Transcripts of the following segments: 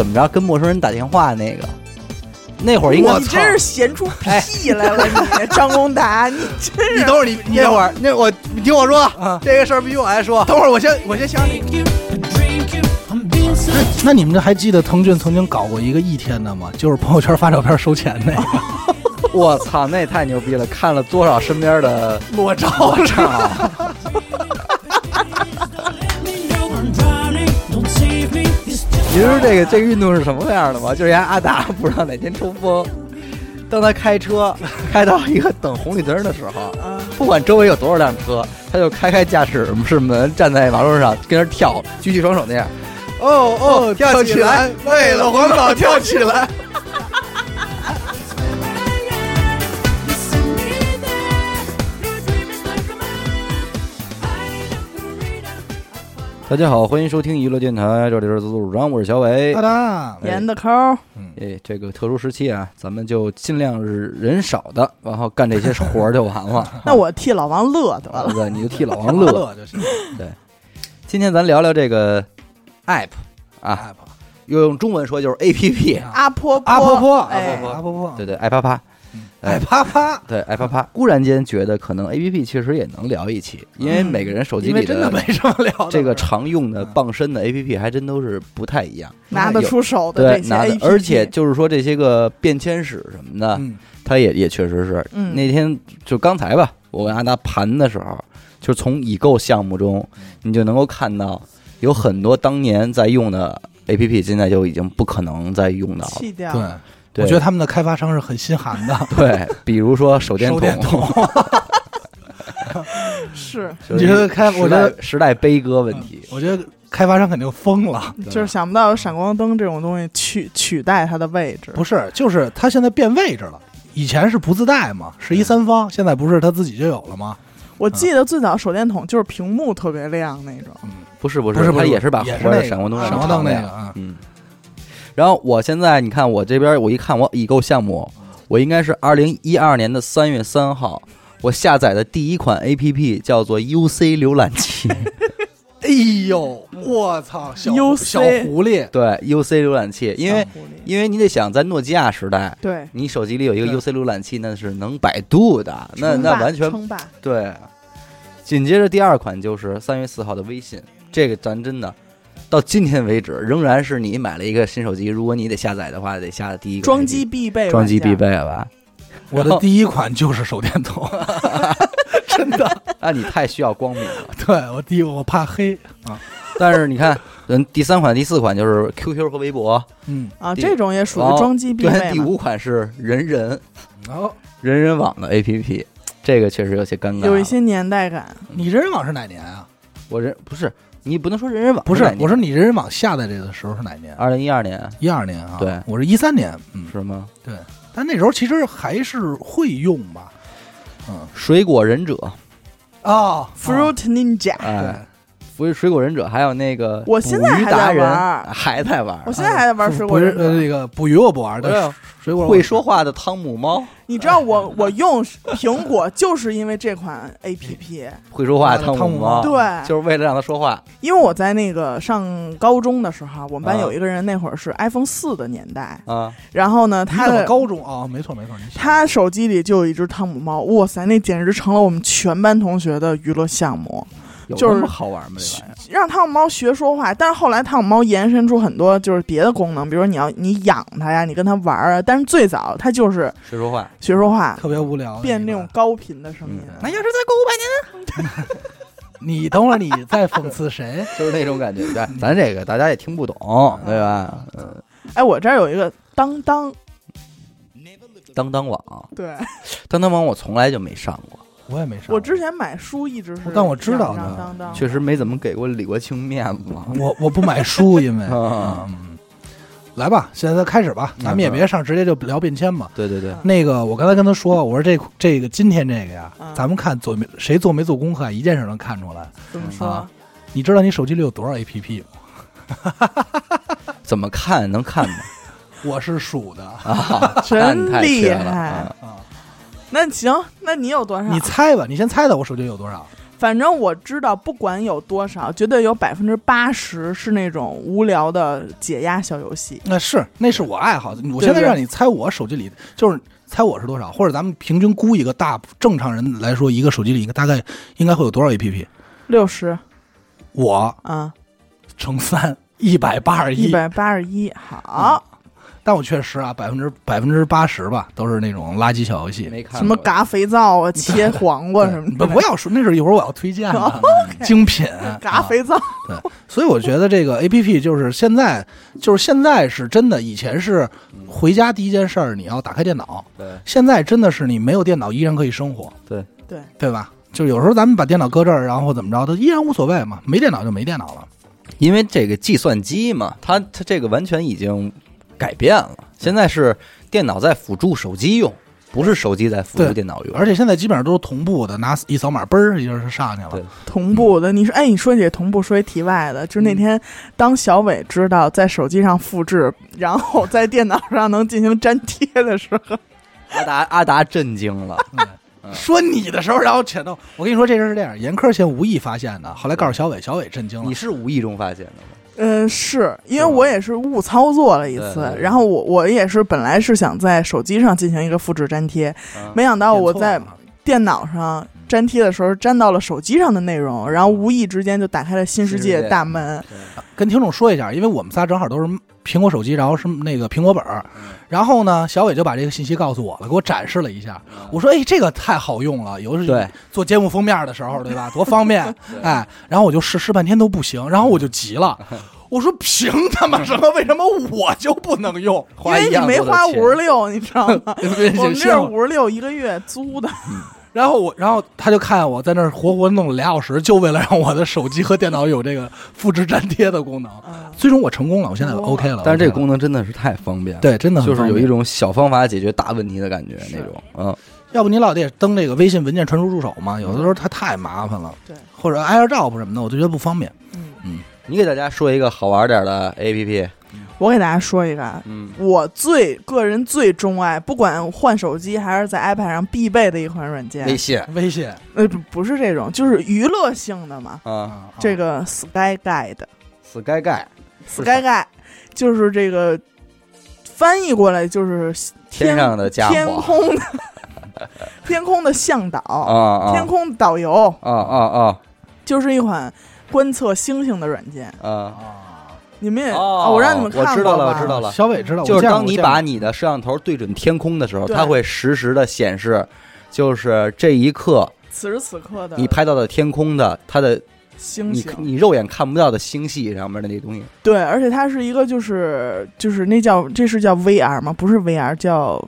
怎么着跟陌生人打电话那个，那会儿应该你真是闲出屁来了，你张功达，你真是你等会儿，你你那会儿那我你听我说，啊，这个事儿必须我来说。等会儿我先我先想你。那你们这还记得腾讯曾经搞过一个一天的吗？就是朋友圈发照片收钱那个 我操，那太牛逼了！看了多少身边的裸照我操！你知道这个这个运动是什么样的吗？就是人家阿达 不知道哪天抽风，当他开车开到一个等红绿灯的时候，啊，不管周围有多少辆车，他就开开驾驶室门，站在马路上跟那儿跳，举起双手那样。哦哦，跳起来，为了环保跳起来。大家好，欢迎收听娱乐电台，这里是自作主张，我是小伟。哒哒，严的抠儿，哎，这个特殊时期啊，咱们就尽量是人少的，然后干这些活儿就完了。那我替老王乐得了。对，你就替老王乐。乐就行。对今天咱聊聊这个 app 啊，app 又用中文说就是 A P P，阿婆阿婆婆，哎阿婆婆，阿婆婆，对对，爱啪啪，爱啪啪，对爱啪啪。忽然间觉得可能 A P P 确实也能聊一期，因为每个人手机里真的没什么聊的。这个常用的傍身的 A P P 还真都是不太一样。拿得出手的这些对拿的而且就是说这些个便签史什么的，嗯，它也也确实是。嗯那天就刚才吧，我跟阿达盘的时候，就从已购项目中，你就能够看到有很多当年在用的 A P P，现在就已经不可能再用到了。对我觉得他们的开发商是很心寒的。对，比如说手电手电筒，是，就是你觉得开我觉得时代悲歌问题。我觉得开发商肯定疯了。就是想不到有闪光灯这种东西取取代它的位置。不是，就是它现在变位置了。以前是不自带嘛，是一三方，现在不是它自己就有了吗？我记得最早手电筒就是屏幕特别亮那种。不是不不是不是它也是把也是活的那闪光灯闪光灯那个啊嗯。然后我现在你看我这边，我一看我已购项目，我应该是二零一二年的三月三号，我下载的第一款 A P P 叫做 U C 浏览器，哎呦，我操，小 UC 小狐狸，对 U C 浏览器，因为因为你得想在诺基亚时代，对，你手机里有一个 U C 浏览器，那是能百度的，那那完全称霸。对。紧接着第二款就是三月四号的微信，这个咱真的到今天为止仍然是你买了一个新手机，如果你得下载的话，得下的第一个装机必备，装机必。备了吧？我的第一款就是手电筒，真的。啊，你太需要光明了。对我第一，我怕黑啊。但是你看，嗯，第三款、第四款就是 QQ 和微博，嗯，啊，这种也属于装机必对，备嘛。第五款是人人然后人人网的 APP，这个确实有些尴尬。有一，些年代感。你人人网是哪年啊？我人不是你不能说人人网不是我说你人人网下载这个时候是哪年？二零一二年一二年啊。对我是一三年。嗯，是吗？对但那时候其实还是会用吧。嗯水果忍者，哦 Fruit Ninja，哎，水水果忍者，还有那个我现在捕鱼还在达人玩儿还在玩儿我现在还在玩水果忍者。呃那个捕鱼我不玩，但哎呦是水果会说话的汤姆猫，你知道我我用苹果就是因为这款 A P P，会说话的汤姆猫猫，对，就是为了让它说话。因为我在那个上高中的时候，我们班啊有一个人那会儿是 iPhone 四的年代，啊，然后呢，他的高中啊？没错没错，他手机里就有一只汤姆猫，哇塞，那简直成了我们全班同学的娱乐项目，有就是好玩吗？这玩意儿让汤姆猫学说话。但是后来汤姆猫延伸出很多就是别的功能，比如说你要你养它呀，你跟它玩儿啊。但是最早它就是学说话？学说话，特别无聊，变那种高频的声音嗯。那要是再过五百年呢？你等会儿你在讽刺谁？就是那种感觉。对，咱这个大家也听不懂，对吧？嗯，哎，我这儿有一个当当，当当网，对当当网我从来就没上过，我也没上。我之前买书一直是，但我知道的确实没怎么给过李国庆面子。我我不买书，因为 啊嗯，来吧，现在开始吧，咱们也嗯别上直接就聊变迁嘛。对对对，那个，我刚才跟他说，我说这这个今天这个呀嗯，咱们看做没谁做没做功课，一件事能看出来。怎么说啊？你知道你手机里有多少 APP 吗？怎么看能看吗？我是数的，啊，那真厉害啊啊，那行，那你有多少？你猜吧，你先猜猜我手机里有多少？反正我知道，不管有多少，绝对有百分之八十是那种无聊的解压小游戏。那是那是我爱好。我现在让你猜我手机里就是猜我是多少，或者咱们平均估一个大正常人来说，一个手机里一个大概应该会有多少 APP？六十我啊，乘三，一百八十一。一百八十一，好，但我确实啊，百分之百分之八十吧，都是那种垃圾小游戏。没看什么嘎肥皂啊，切黄瓜什么的，不要说，那是一会儿我要推荐的 精品。啊 嘎肥皂，对所以我觉得这个 A P P 就是现在，就是现在是真的，以前是回家第一件事儿你要打开电脑，对现在真的是你没有电脑依然可以生活，对对，对吧？就有时候咱们把电脑搁这儿，然后怎么着，它依然无所谓嘛，没电脑就没电脑了。因为这个计算机嘛，它它这个完全已经改变了，现在是电脑在辅助手机用，不是手机在辅助对电脑用。而且现在基本上都是同步的，拿一扫码，嘣儿一下就上去了对。同步的。你说，哎，你说起同步，说一题外的，就是那天当小伟知道在手机上复制，然后在电脑上能进行粘贴的时候，阿达阿达震惊了，嗯说你的时候，然后前头，我跟你说这事是这样，严科先无意发现的，后来告诉小伟，小伟震惊了你。是无意中发现的吗？嗯，是因为我也是误操作了一次，对对对。然后我我也是本来是想在手机上进行一个复制粘贴，啊。没想到我在电脑上粘贴的时候粘到了手机上的内容，然后无意之间就打开了新世界大门。跟听众说一下，因为我们仨正好都是苹果手机，然后是那个苹果本儿，嗯然后呢，小伟就把这个信息告诉我了，给我展示了一下。我说：“哎，这个太好用了，有时对做节目封面的时候，对吧？多方便对！哎，然后我就试试半天都不行，然后我就急了，我说凭他妈什么？为什么我就不能用？因为你没花五十六，你知道吗？我们这是五十六一个月租的，然后我，然后他就看我在那儿活活弄了俩小时，就为了让我的手机和电脑有这个复制粘贴的功能。最终我成功了，我现在哦 OK 了。但是这个功能真的是太方便了，对真的就是有一种小方法解决大问题的感觉那种，嗯，要不你老得登这个微信文件传输助手嘛，有的时候它太麻烦了。对，或者 AirDrop 什么的，我就觉得不方便。嗯，你给大家说一个好玩点的 A P P，我给大家说一个啊，嗯，我最个人最钟爱，不管换手机还是在 iPad 上必备的一款软件。微，信。微信。呃，不不是这种，就是娱乐性的嘛。啊。啊，这个 Sky Guide。，Sky Guide，Sky Guide 就是这个翻译过来就是天上的家伙。天空的 天空的向导，啊啊。天空导游，啊啊啊。就是一款观测星星的软件。啊啊！啊，你们也，哦啊我让你们看过我知道了吧。我知道了。小伟知道，就是当你把你的摄像头对准天空的时候，它会实时的显示，就是这一刻此时此刻的你拍到的天空的它的星星，你肉眼看不到的星系上面的那个东西，对，而且它是一个就是就是那叫这是叫 VR 吗？不是 VR，叫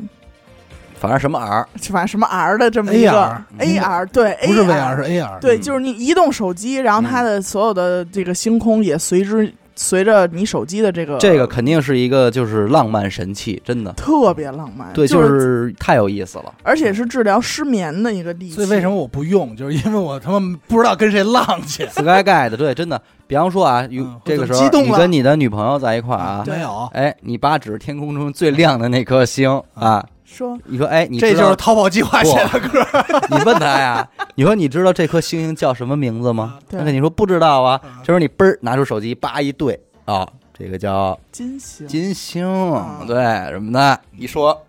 反正什么 R 反正什么 R 的这么一个 AR 对，不是 AR VR 是 AR，对，嗯。就是你移动手机，然后它的所有的这个星空也随之随着你手机的这个这个肯定是一个就是浪漫神器，真的，特别浪漫，对，就就是太有意思了。而且是治疗失眠的一个利器。所以为什么我不用？就是因为我他妈不知道跟谁浪去。Sky Guide 对，真的，比方说啊，有嗯这个时候你跟你的女朋友在一块儿啊，没有，哎，你把指天空中最亮的那颗星啊，说你说哎，你这就是逃跑计划写的歌。你问他呀，你说你知道这颗星星叫什么名字吗？对他跟你说不知道啊嗯。这时候你嘣儿拿出手机，叭一对啊，这个叫金星，金星啊，对什么的，一说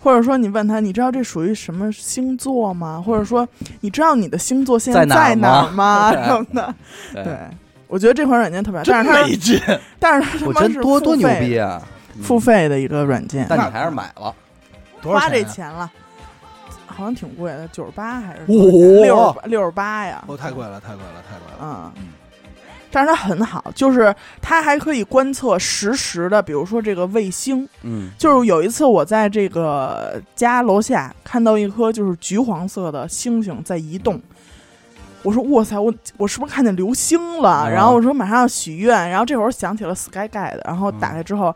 或者说你问他，你知道这属于什么星座吗？或者说你知道你的星座现在哪儿在哪儿吗？什么的。对对，我觉得这款软件特别好，但真是它没劲，但是它他我真妈是多多牛逼啊！付费的一个软件，但你还是买了，花这钱啊？钱了，好像挺贵的，九十八还是哇六六十八呀？哦，太贵了，太贵了，太贵了。嗯，但是它很好，就是它还可以观测实时的，比如说这个卫星。嗯，就是有一次我在这个家楼下看到一颗就是橘黄色的星星在移动，我说哇塞，我我是不是看见流星了？啊然后我说马上要许愿，然后这会儿想起了 Sky Guide，然后打开之后。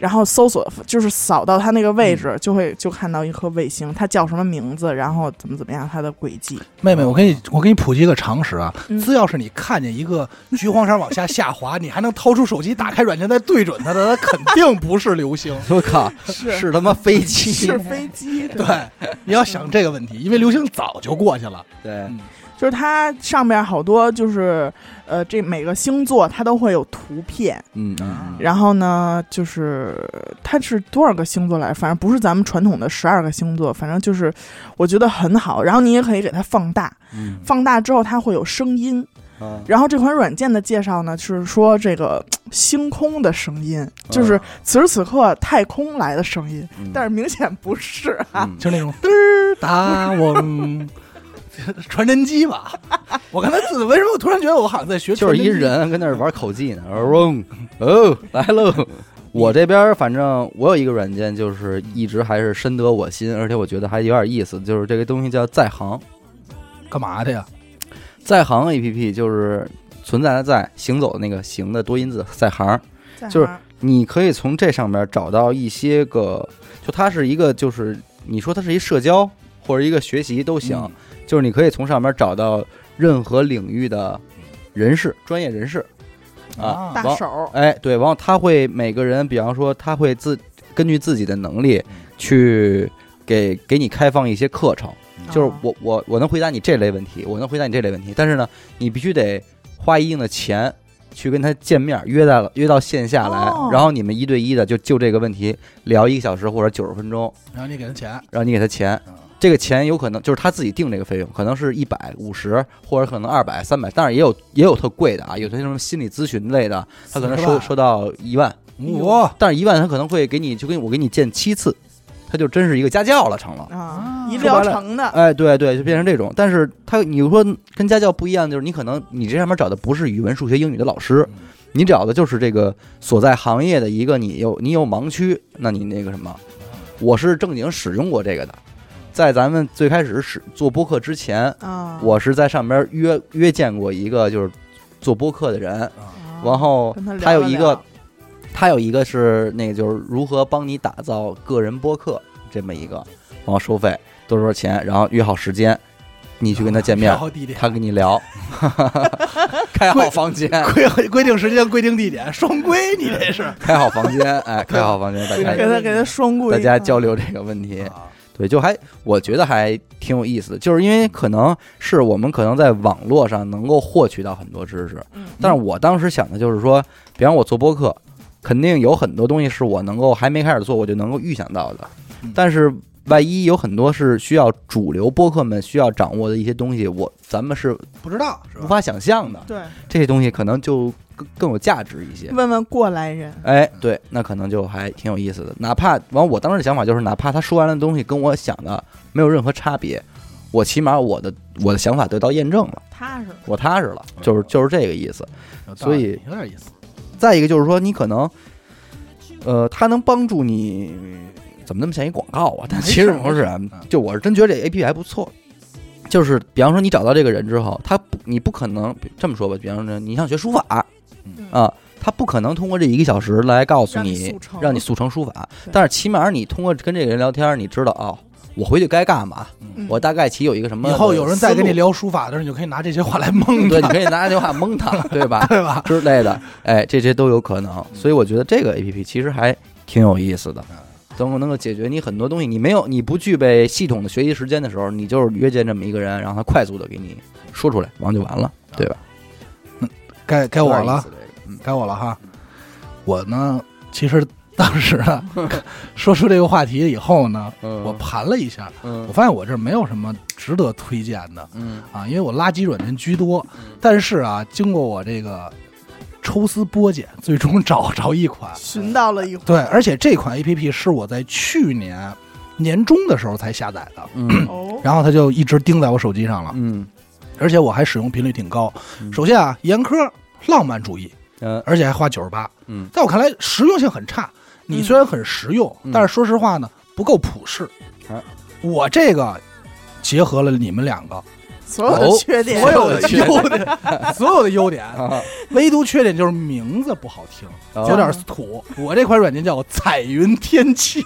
然后搜索就是扫到它那个位置，就会就看到一颗卫星，它叫什么名字，然后怎么怎么样，它的轨迹。妹妹，我给你，我给你普及一个常识啊，嗯。只要是你看见一个橘黄色往下下滑，你还能掏出手机打开软件再对准它的，它肯定不是流星。我靠，是。是他妈飞机，是飞机，对，你要想这个问题，因为流星早就过去了。对，嗯就是它上面好多就是呃，这每个星座它都会有图片，嗯嗯然后呢，就是它是多少个星座来？反正不是咱们传统的十二个星座，反正就是我觉得很好。然后你也可以给它放大，嗯放大之后它会有声音。啊然后这款软件的介绍呢，是说这个 星空的声音，就是此时此刻太空来的声音，嗯但是明显不是啊。嗯就是那种 嘚儿哒嗡，传真机吧。我刚才自为什么我突然觉得我好像在学就是一？人跟那儿玩口技呢，嗡哦来喽。我这边反正我有一个软件，就是一直还是深得我心，而且我觉得还有点意思，就是这个东西叫在行。干嘛的呀？在行 A P P 就是存在的在，行走的那个行的多音字在行。就是你可以从这上面找到一些个，就它是一个，就是你说它是一社交或者一个学习都行，嗯就是你可以从上面找到任何领域的人士、专业人士啊。王大手，哎，对，然后他会每个人，比方说他会自根据自己的能力嗯去给给你开放一些课程，就是啊我我我能回答你这类问题，我能回答你这类问题，但是呢，你必须得花一定的钱去跟他见面，约在了约到线下来，哦然后你们一对一的就就这个问题聊一个小时或者九十分钟，然后你给他钱，然后你给他钱嗯，这个钱有可能就是他自己定这个费用，可能是一百五十或者可能二百三百，但是也有也有特贵的啊，有些什么心理咨询类的，他可能收收到一万，哇，但是一万他可能会给你就跟我给你见七次，他就真是一个家教了成了。啊，一疗程的，哎，对对，就变成这种。但是他，你说跟家教不一样，就是你可能你这上面找的不是语文、数学、英语的老师，你找的就是这个所在行业的一个你有你有盲区，那你那个什么，我是正经使用过这个的，在咱们最开始是做播客之前，啊，我是在上边约约见过一个就是做播客的人，啊。然后跟他聊他有一个他有一个是那个就是如何帮你打造个人播客这么一个，然后收费多少钱，然后约好时间，你去跟他见面他跟你聊，开好房间，规规定时间、规定地点，双规，你这是。开好房间，哎，开好房间，大给家他给他双规，大家交流这个问题，啊对，就还我觉得还挺有意思的，就是因为可能是我们可能在网络上能够获取到很多知识，嗯但是我当时想的就是说，比方我做播客，肯定有很多东西是我能够还没开始做我就能够预想到的嗯，但是万一有很多是需要主流播客们需要掌握的一些东西，我咱们是不知道是？无法想象的，对，这些东西可能就更更有价值一些。问问过来人，哎，对，那可能就还挺有意思的。哪怕完，我当时的想法就是，哪怕他说完的东西跟我想的没有任何差别，我起码我的我的想法得到验证了，踏实，我踏实了，就是就是这个意思。有道理所以有点意思。再一个就是说，你可能，呃，它能帮助你，怎么那么像一广告啊？但其实不是啊没事嗯，就我是真觉得这 A P P 还不错。就是比方说，你找到这个人之后，他不，你不可能这么说吧？比方说，你想学书法嗯啊，他不可能通过这一个小时来告诉你让你速成书法，但是起码你通过跟这个人聊天，你知道哦，我回去该干嘛，嗯我大概其有一个什么以后有人再跟你，聊书法的时候，你就可以拿这些话来蒙 对，你，可以拿这些话蒙他，对吧？对吧？之类的，哎，这些都有可能。所以我觉得这个 A P P 其实还挺有意思的，能够能够解决你很多东西。你没有你不具备系统的学习时间的时候，你就是约见这么一个人，让他快速的给你说出来，完就完了，对吧？该该我了该我了哈。我呢，其实当时啊，说出这个话题以后呢，嗯我盘了一下，嗯我发现我这没有什么值得推荐的嗯啊，因为我垃圾软件居多嗯。但是啊，经过我这个抽丝剥茧，最终找着一款，寻到了一款，对，而且这款 A P P 是我在去年年中的时候才下载的，然后它就一直钉在我手机上了，嗯而且我还使用频率挺高。嗯。首先啊，严苛浪漫主义，嗯而且还花九十八，嗯。在我看来实用性很差。你嗯。虽然很实用，嗯。但是说实话呢，不够普适。啊。我这个结合了你们两个。所有的哦缺点，所有的优点，所有的优点，啊。唯独缺点就是名字不好听，哦。有点土。我这款软件叫彩云天气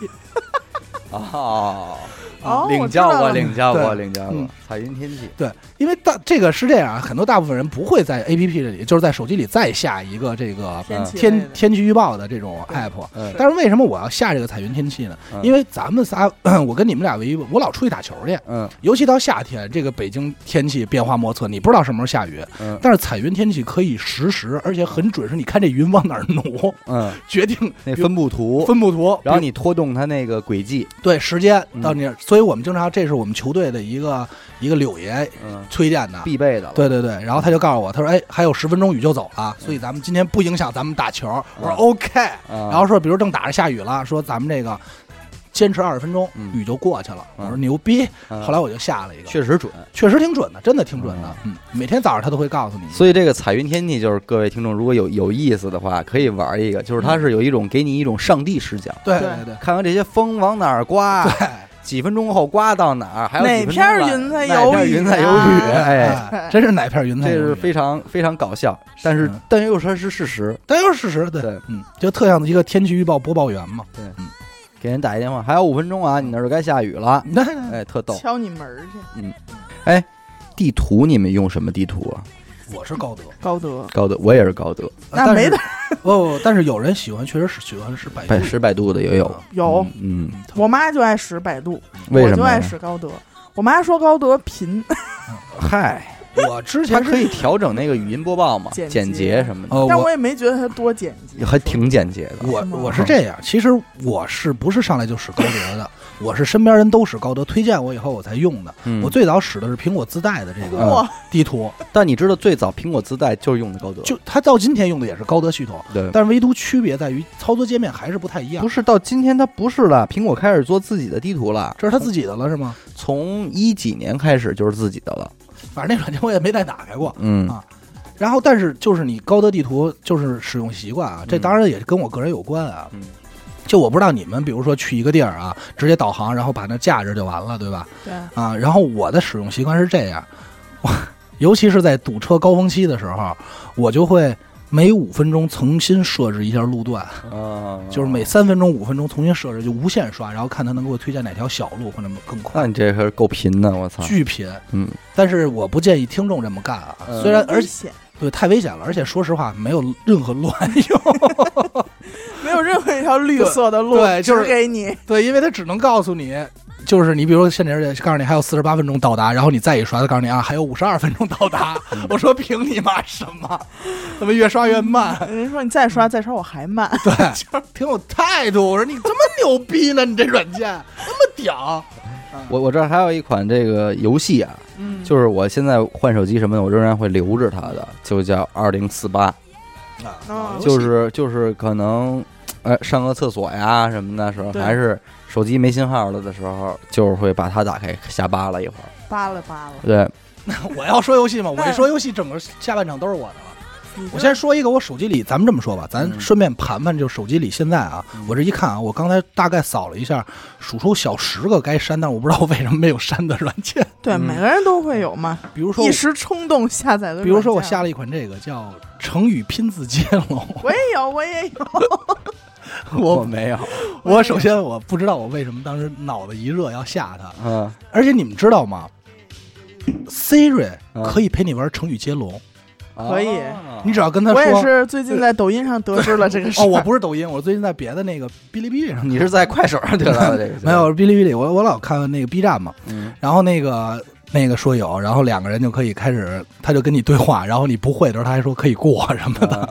啊哦，领教过，领教过，领教过嗯。彩云天气，对，因为大这个是这样啊，很多大部分人不会在 A P P 里，就是在手机里再下一个这个天天天气预报的这种 app。嗯。但是为什么我要下这个彩云天气呢？嗯。因为咱们仨，我跟你们俩唯一，我老出去打球去，嗯。尤其到夏天，这个北京天气变化莫测，你不知道什么时候下雨。嗯。但是彩云天气可以实时，而且很准时，你看这云往哪儿挪，嗯，决定那分布图，分布图，然后你拖动它那个轨迹，对时间嗯。到你，所以我们经常这是我们球队的一个一个柳爷嗯，推荐的。必备的了。对对对，然后他就告诉我，他说：“哎，还有十分钟雨就走了，所以咱们今天不影响咱们打球。”我说嗯。OK，啊，然后说，比如正打着下雨了，说咱们这个坚持二十分钟，嗯。雨就过去了。嗯。我说牛逼，嗯。后来我就下了一个，确实准。确实挺准的，真的挺准的。嗯，每天早上他都会告诉你。所以这个彩云天气，就是各位听众如果有有意思的话，可以玩一个，就是它是有一种给你一种上帝视角，对对。对对。看看这些风往哪儿刮，对，几分钟后刮到哪儿，还有哪几分钟了片云彩哪有雨云彩有啊雨，哎，哎，真是哪片云彩这有雨？是非常非常搞笑，但是是但又说是事实。但又是事实，对，对，嗯，就特像一个天气预报播报员嘛。给人打一电话，还有五分钟啊，你那儿就该下雨了，那 哎，特逗。敲你门去。嗯，哎，地图你们用什么地图啊？我是高德，高德高德，我也是高德，但是那没得 不，但是有人喜欢，确实是喜欢是百度百十百度的也有。有，嗯，嗯我妈就爱使百度，为什么就爱？使高德。我妈说高德贫，嗨，我之前可以调整那个语音播报嘛，简简洁洁什么的，呃，但我也没觉得它多简洁，还挺简洁的。我我是这样，其实我是不是上来就使高德的？我是身边人都使高德，推荐我以后我才用的。嗯我最早使的是苹果自带的这个，地图，但你知道最早苹果自带就是用的高德，就它到今天用的也是高德系统，对，但是唯独区别在于操作界面还是不太一样不。是到今天它不是了，苹果开始做自己的地图了，这是它自己的了是吗？从一几年开始就是自己的了。反正那软件我也没再打开过。嗯啊然后，但是就是你高德地图就是使用习惯啊，这嗯当然也跟我个人有关啊。嗯就我不知道你们，比如说去一个地儿啊，直接导航，然后把那架着就完了，对吧？对，啊，然后我的使用习惯是这样，我尤其是在堵车高峰期的时候，我就会每五分钟重新设置一下路段，啊，就是每三分钟、五分钟重新设置，就无限刷，然后看他能给我推荐哪条小路或者更快那。你这可够贫的，我操！巨贫，嗯，但是我不建议听众这么干啊。嗯虽然而且，对太危险了，而且说实话没有任何卵用。没有任何一条绿色的路对就是给你，对，因为他只能告诉你，就是你比如说现在是告诉你还有四十八分钟到达，然后你再一刷，他告诉你啊还有五十二分钟到达。我说凭你妈什么？怎么越刷越慢？人家说你再刷再刷我还慢，对，挺有态度。我说你这么牛逼呢？你这软件那么屌？我我这儿还有一款这个游戏啊，嗯，就是我现在换手机什么的，我仍然会留着它的，就叫二零四八，啊哦就是就是可能，呃，上个厕所呀什么的时候，还是手机没信号了的时候，就是会把它打开瞎扒拉一会儿。扒拉扒拉。对，那 我要说游戏嘛，我一说游戏，整个下半场都是我的了。我先说一个，我手机里，咱们这么说吧，咱嗯顺便盘盘，就手机里现在啊，嗯我这一看啊，我刚才大概扫了一下，数出小十个该删，但我不知道为什么没有删的软件。对嗯每个人都会有嘛，比如说一，时冲动下载的。比如说我下，了一款这个叫成语拼字接龙，我也有，我也有。我没有，我首先我不知道我为什么当时脑子一热要吓他，嗯，而且你们知道吗？Siri 嗯可以陪你玩成语接龙，可以啊你只要跟他说我也。是最近在抖音上得知了这个事哦，我不是抖音，我最近在别的那个哔哩哔哩上，你是在快手上得到的这个？没有，哔哩哔哩，我我老看那个 B 站嘛，嗯，然后那个那个说有，然后两个人就可以开始，他就跟你对话，然后你不会的时候，他还说可以过什么的，啊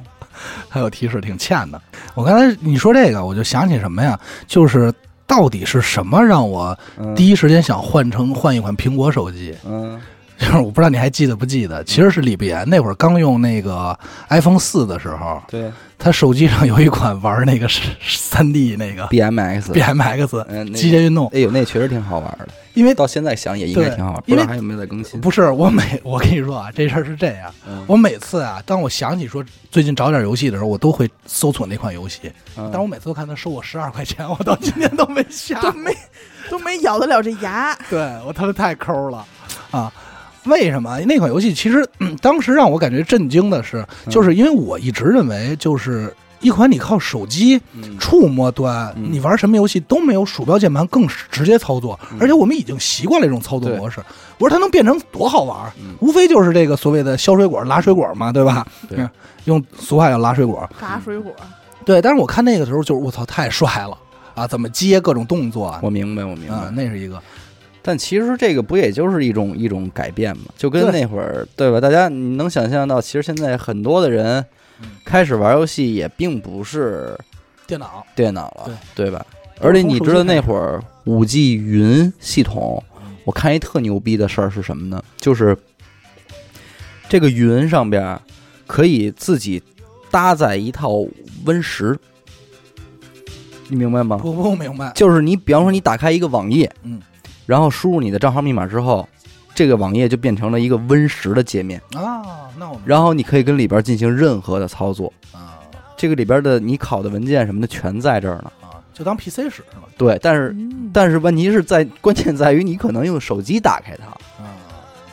还有提示，挺欠的。我刚才你说这个，我就想起什么呀？就是到底是什么让我嗯第一时间想换成换一款苹果手机？嗯 就是我不知道你还记得不记得，其实是李不言那会儿刚用那个 iPhone 四的时候，对他手机上有一款玩那个三 D 那个 BMX，BMX 嗯，那极限运动，哎呦，那确实挺好玩的，因为到现在想也应该挺好玩，不知道还有没有在更新？不是我每 我跟你说啊，这事儿是这样，嗯，我每次啊，当我想起说最近找点游戏的时候，我都会搜索那款游戏，嗯但我每次都看他收我十二块钱，我到今天都没下都没 都没咬得了这牙。对我他妈太抠了啊！为什么那款游戏其实、嗯当时让我感觉震惊的是，就是因为我一直认为就是一款你靠手机嗯触摸端，嗯你玩什么游戏都没有鼠标键盘更直接操作，嗯而且我们已经习惯了这种操作模式。我说它能变成多好玩，嗯无非就是这个所谓的削水果、拉水果嘛，对吧？对嗯 用俗话叫拉水果。拉水果，对，但是我看那个时候就是我操，太帅了啊！怎么接各种动作啊？我明白，我明白。啊，那是一个但其实这个不也就是一种一种改变嘛？就跟那会儿对吧？大家你能想象到，其实现在很多的人嗯开始玩游戏也并不是电脑，电脑了，对吧？而且你知道那会儿五 G 云系统嗯，我看一特牛逼的事儿是什么呢？就是这个云上边可以自己搭载一套 Win 十，你明白吗？我不明白，就是你比方说你打开一个网页，嗯，然后输入你的账号密码之后，这个网页就变成了一个 Win 十的界面，啊，那我们然后你可以跟里边进行任何的操作。啊这个里边的你拷的文件什么的全在这儿呢。啊，就当 PC 使是吧？对，但是嗯但是问题是在关键在于你可能用手机打开它，啊，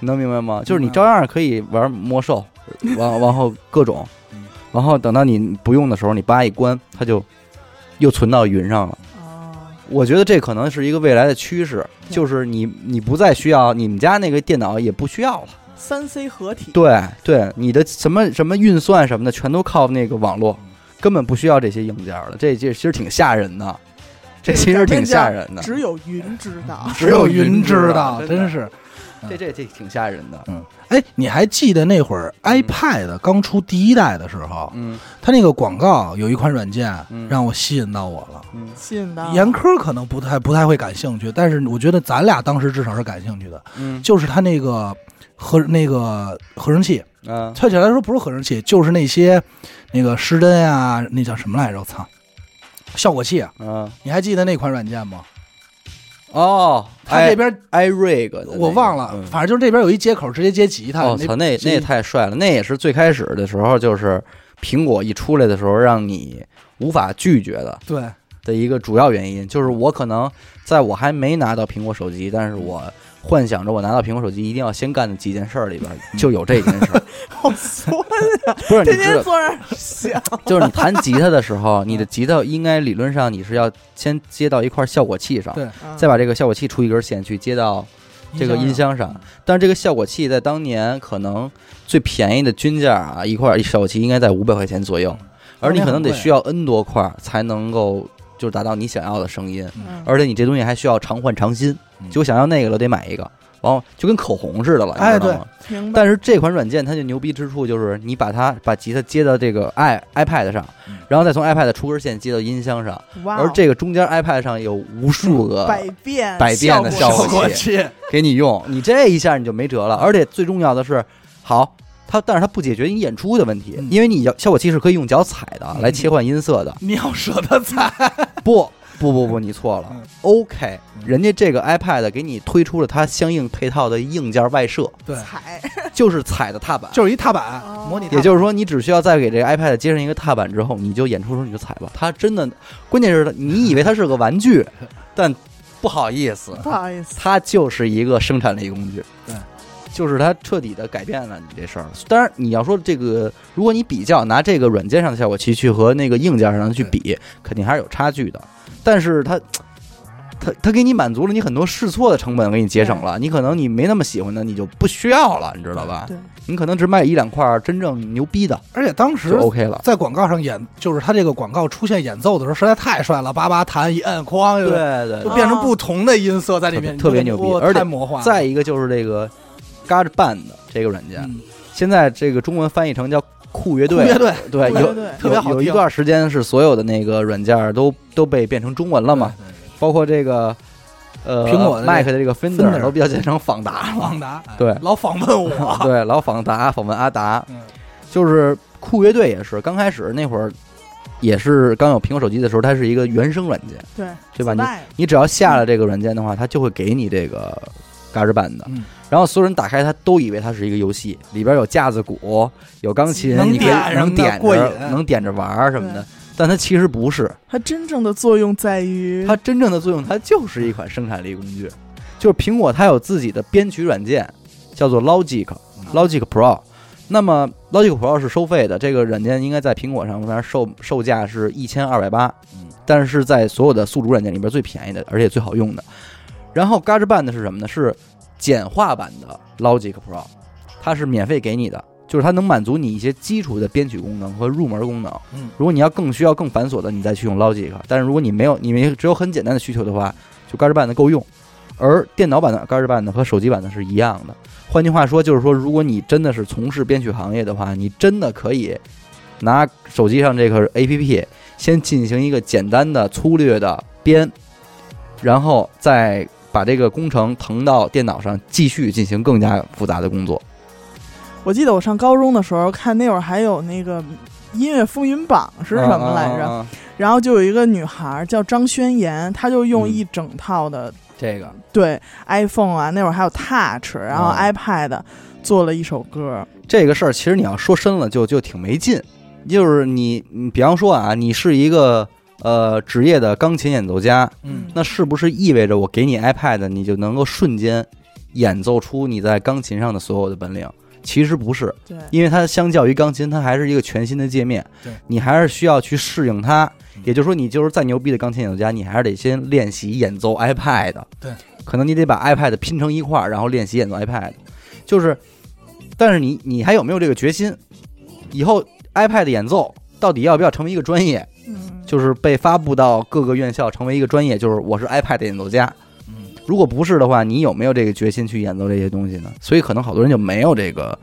你能明白吗？就是你照样可以玩魔兽，完然后各种嗯，然后等到你不用的时候，你叭一关，它就又存到云上了。哦，我觉得这可能是一个未来的趋势，就是你你不再需要你们家那个电脑也不需要了。三 C 合体，对对，你的什么什么运算什么的，全都靠那个网络，根本不需要这些硬件了。这这其实挺吓人的，这其实挺吓人的。只有云知道。只有云云知道 真是。这这这挺吓人的。嗯，哎，你还记得那会儿 iPad 刚出第一代的时候，嗯它那个广告有一款软件嗯让我吸引到我了。嗯吸引到严科可能不太不太会感兴趣，但是我觉得咱俩当时至少是感兴趣的，嗯就是它那个合那个合成器，嗯确切来说不是合成器，就是那些那个失真啊，那叫什么来着？我操，效果器啊！啊你还记得那款软件吗？哦，他这边那个我忘了，嗯反正就是这边有一接口，直接接吉他。我操，那那也太帅了！那也是最开始的时候，就是苹果一出来的时候，让你无法拒绝的对，的一个主要原因，就是我可能在我还没拿到苹果手机，但是我幻想着我拿到苹果手机一定要先干的几件事儿里边，就有这件事儿。好酸呀，不是你天天坐那想。就是你弹吉他的时候，你的吉他应该理论上你是要先接到一块效果器上，对嗯再把这个效果器出一根线去接到这个音箱上。但是这个效果器在当年可能最便宜的均价啊，一块效果器应该在五百块钱左右，而你可能得需要 N 多块才能够就是达到你想要的声音，嗯而且你这东西还需要常换常新，嗯就想要那个了得买一个，然后就跟口红似的了，哎你知道吗？明白。但是这款软件它就牛逼之处就是你把它把吉他接到这个 i iPad 上嗯，然后再从 iPad 出根线接到音箱上，哇哦，而这个中间 iPad 上有无数个百变百变的效效果果器器，给你用，你这一下你就没辙了。而且最重要的是，好，它但是它不解决你演出的问题，嗯因为你要效果器是可以用脚踩的嗯来切换音色的。你要舍得踩，不不不不，你错了嗯。OK，嗯人家这个 iPad 给你推出了它相应配套的硬件外设，对，踩，就是踩的踏板。就是一踏板哦模拟，也就是说，你只需要再给这个 iPad 接上一个踏板之后，你就演出的时候你就踩吧。它真的，关键是你以为它是个玩具，但不好意思，不好意思，它就是一个生产力工具。对，就是它彻底的改变了你这事儿。当然，你要说这个，如果你比较拿这个软件上的效果器去和那个硬件上的去比，肯定还是有差距的。但是它。它它给你满足了你很多试错的成本，给你节省了。你可能你没那么喜欢的，你就不需要了，你知道吧？对，你可能只买一两块真正牛逼的而且当时就 OK 了。在广告上演，就是它这个广告出现演奏的时候，实在太帅了，叭叭弹一摁，哐，就对对，就变成不同的音色在里面，特别牛逼而且魔幻。再一个就是这个 GarageBand 这个软件，嗯现在这个中文翻译成叫酷乐队。乐队对，有特别好有有一段时间是所有的那个软件都都被变成中文了嘛，？包括这个呃苹果的这个 Mac 的这个 Fender Fender 都比较变成仿达了。访达，哎对老访问我，对，老访达访问阿达，嗯就是酷乐队也是刚开始那会儿。也是刚有苹果手机的时候，它是一个原生软件，对对吧？你你只要下了这个软件的话，它就会给你这个嘎吱版的。嗯然后所有人打开它都以为它是一个游戏，里边有架子鼓，有钢琴，能你可以点能点过瘾着，能点着玩儿什么的。但它其实不是，它真正的作用在于它真正的作用，它就是一款生产力工具。就是苹果它有自己的编曲软件，叫做 Logic，Logic Pro，那么 Logic Pro 是收费的，这个软件应该在苹果上，反正售售价是一千二百八，嗯但是在所有的宿主软件里边最便宜的，而且最好用的。然后 GarageBand 是什么呢？是简化版的 Logic Pro，它是免费给你的，就是它能满足你一些基础的编曲功能和入门功能。嗯如果你要更需要更繁琐的，你再去用 Logic。但是如果你没有，你没只有很简单的需求的话，就 GarageBand 够用。而电脑版的 GarageBand 和手机版的是一样的。换句话说，就是说，如果你真的是从事编曲行业的话，你真的可以拿手机上这个 APP 先进行一个简单的、粗略的编，然后再把这个工程腾到电脑上，继续进行更加复杂的工作。我记得我上高中的时候看那会儿还有那个音乐风云榜是什么来着？啊啊啊啊然后就有一个女孩叫张宣言，她就用嗯一整套的、这个对 iPhone 啊，那会儿还有 Touch，然后啊 iPad 做了一首歌。这个事儿，其实你要说深了就就挺没劲。就是你，你比方说啊，你是一个呃职业的钢琴演奏家，嗯那是不是意味着我给你 iPad，你就能够瞬间演奏出你在钢琴上的所有的本领？其实不是，对，因为它相较于钢琴，它还是一个全新的界面。对你还是需要去适应它。嗯也就是说，你就是再牛逼的钢琴演奏家，你还是得先练习演奏 iPad。对，可能你得把 iPad 拼成一块儿，然后练习演奏 iPad。就是，但是你你还有没有这个决心？以后 iPad 演奏到底要不要成为一个专业？嗯，就是被发布到各个院校成为一个专业，就是我是 iPad 演奏家。嗯如果不是的话，你有没有这个决心去演奏这些东西呢？所以可能好多人就没有这个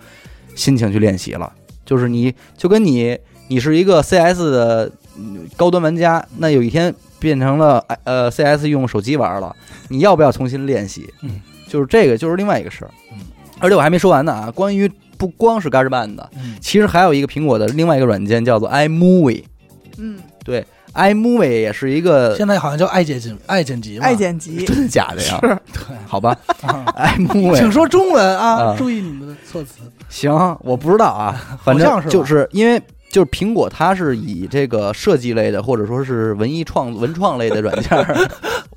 心情去练习了。就是你就跟你你是一个 CS 的嗯高端玩家，那有一天变成了呃 CS 用手机玩了，你要不要重新练习？嗯，就是这个就是另外一个事儿。嗯，而且我还没说完呢啊，关于不光是 GarageBand 的，嗯其实还有一个苹果的另外一个软件叫做 iMovie。嗯，iMovie 也是一个现在好像叫爱剪辑，爱剪辑嘛，爱剪辑 真的假的呀？是对。好吧啊，iMovie，请说中文啊，啊注意你们的措辞。行，我不知道啊，反正就是因为就是苹果它是以这个设计类的或者说是文艺创文创类的软件，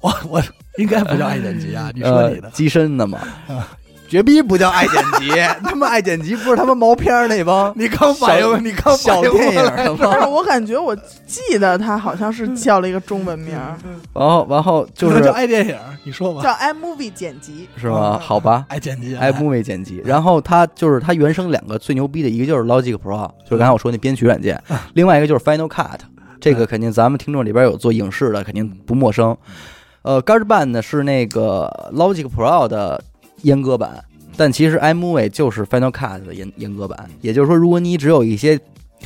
我我应该不叫爱剪辑啊，你说你的呃，。机身的嘛啊，绝逼不叫爱剪辑，他妈爱剪辑不是他妈毛片儿那帮你刚反应，你刚反应小电影过来儿但是吗？我感觉我记得他好像是叫了一个中文名儿，然后然后就是叫是爱电影，你说吧。叫 iMovie 剪辑。是吗？嗯好吧。爱剪辑啊，iMovie 剪辑，然后他就是他原生两个最牛逼的，一个就是 Logic Pro，就是刚才我说那编曲软件，另外一个就是 Final Cut，这个肯定咱们听众里边有做影视的，肯定不陌生。呃，GarageBand 呢是那个 Logic Pro 的阉割版，但其实 iMovie 就是 Final Cut 的阉阉割版。也就是说，如果你只有一些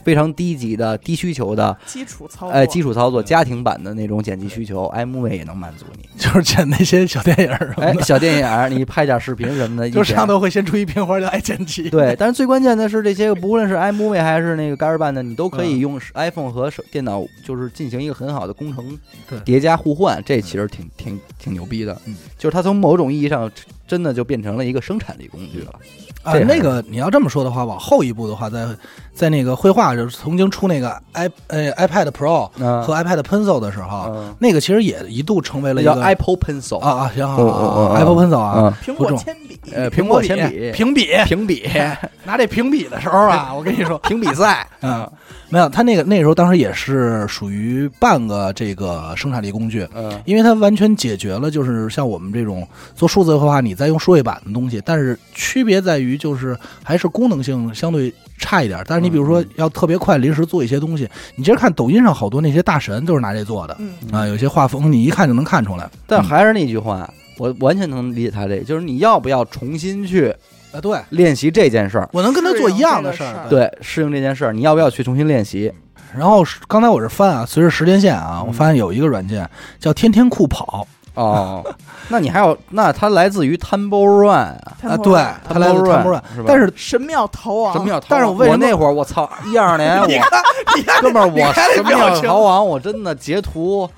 非常低级的、低需求的，基础操作，哎，基础操作、家庭版的那种剪辑需求，iMovie 也能满足你。就是剪那些小电影什么哎，小电影儿，你拍点视频什么的，就上头会先出一片花叫爱剪辑。对，但是最关键的是，这些个不论是 iMovie 还是那个 GarageBand，你都可以嗯用 iPhone 和手电脑，就是进行一个很好的工程对叠加互换，这其实挺挺挺牛逼的。嗯，就是它从某种意义上真的就变成了一个生产力工具了。啊那个你要这么说的话，往后一步的话，在在那个绘画就是曾经出那个 i 呃 iPad Pro 嗯和 iPad Pencil 的时候，嗯，那个其实也一度成为了那叫一个 Apple Pencil 啊啊，行好嗯嗯好好嗯嗯 Apple Pencil 啊，嗯，苹果铅笔，呃，苹果铅笔、平笔，平笔、拿这平笔的时候啊，我跟你说，平比赛，嗯，没有，他那个那时候当时也是属于半个这个生产力工具，嗯。因为它完全解决了就是像我们这种做数字绘画，你在用数位板的东西，但是区别在于就是还是功能性相对差一点。但是你比如说嗯要特别快临时做一些东西，你其实看抖音上好多那些大神都是拿这做的嗯，啊，有些画风你一看就能看出来。但还是那句话，我完全能理解他这，就是你要不要重新去啊，对练习这件事儿？我能跟他做一样的事儿。对，适应这件事儿，你要不要去重新练习？然后刚才我是翻啊，随着时间线啊，嗯我发现有一个软件叫天天酷跑哦，那你还有，那它来自于 Tumble Run 啊。啊，对，它来自 Tumble Run，是吧？但是神庙逃亡，神庙逃亡，但是我为什么那会儿我操，一二年 我哥们儿我神庙逃亡，我真的截图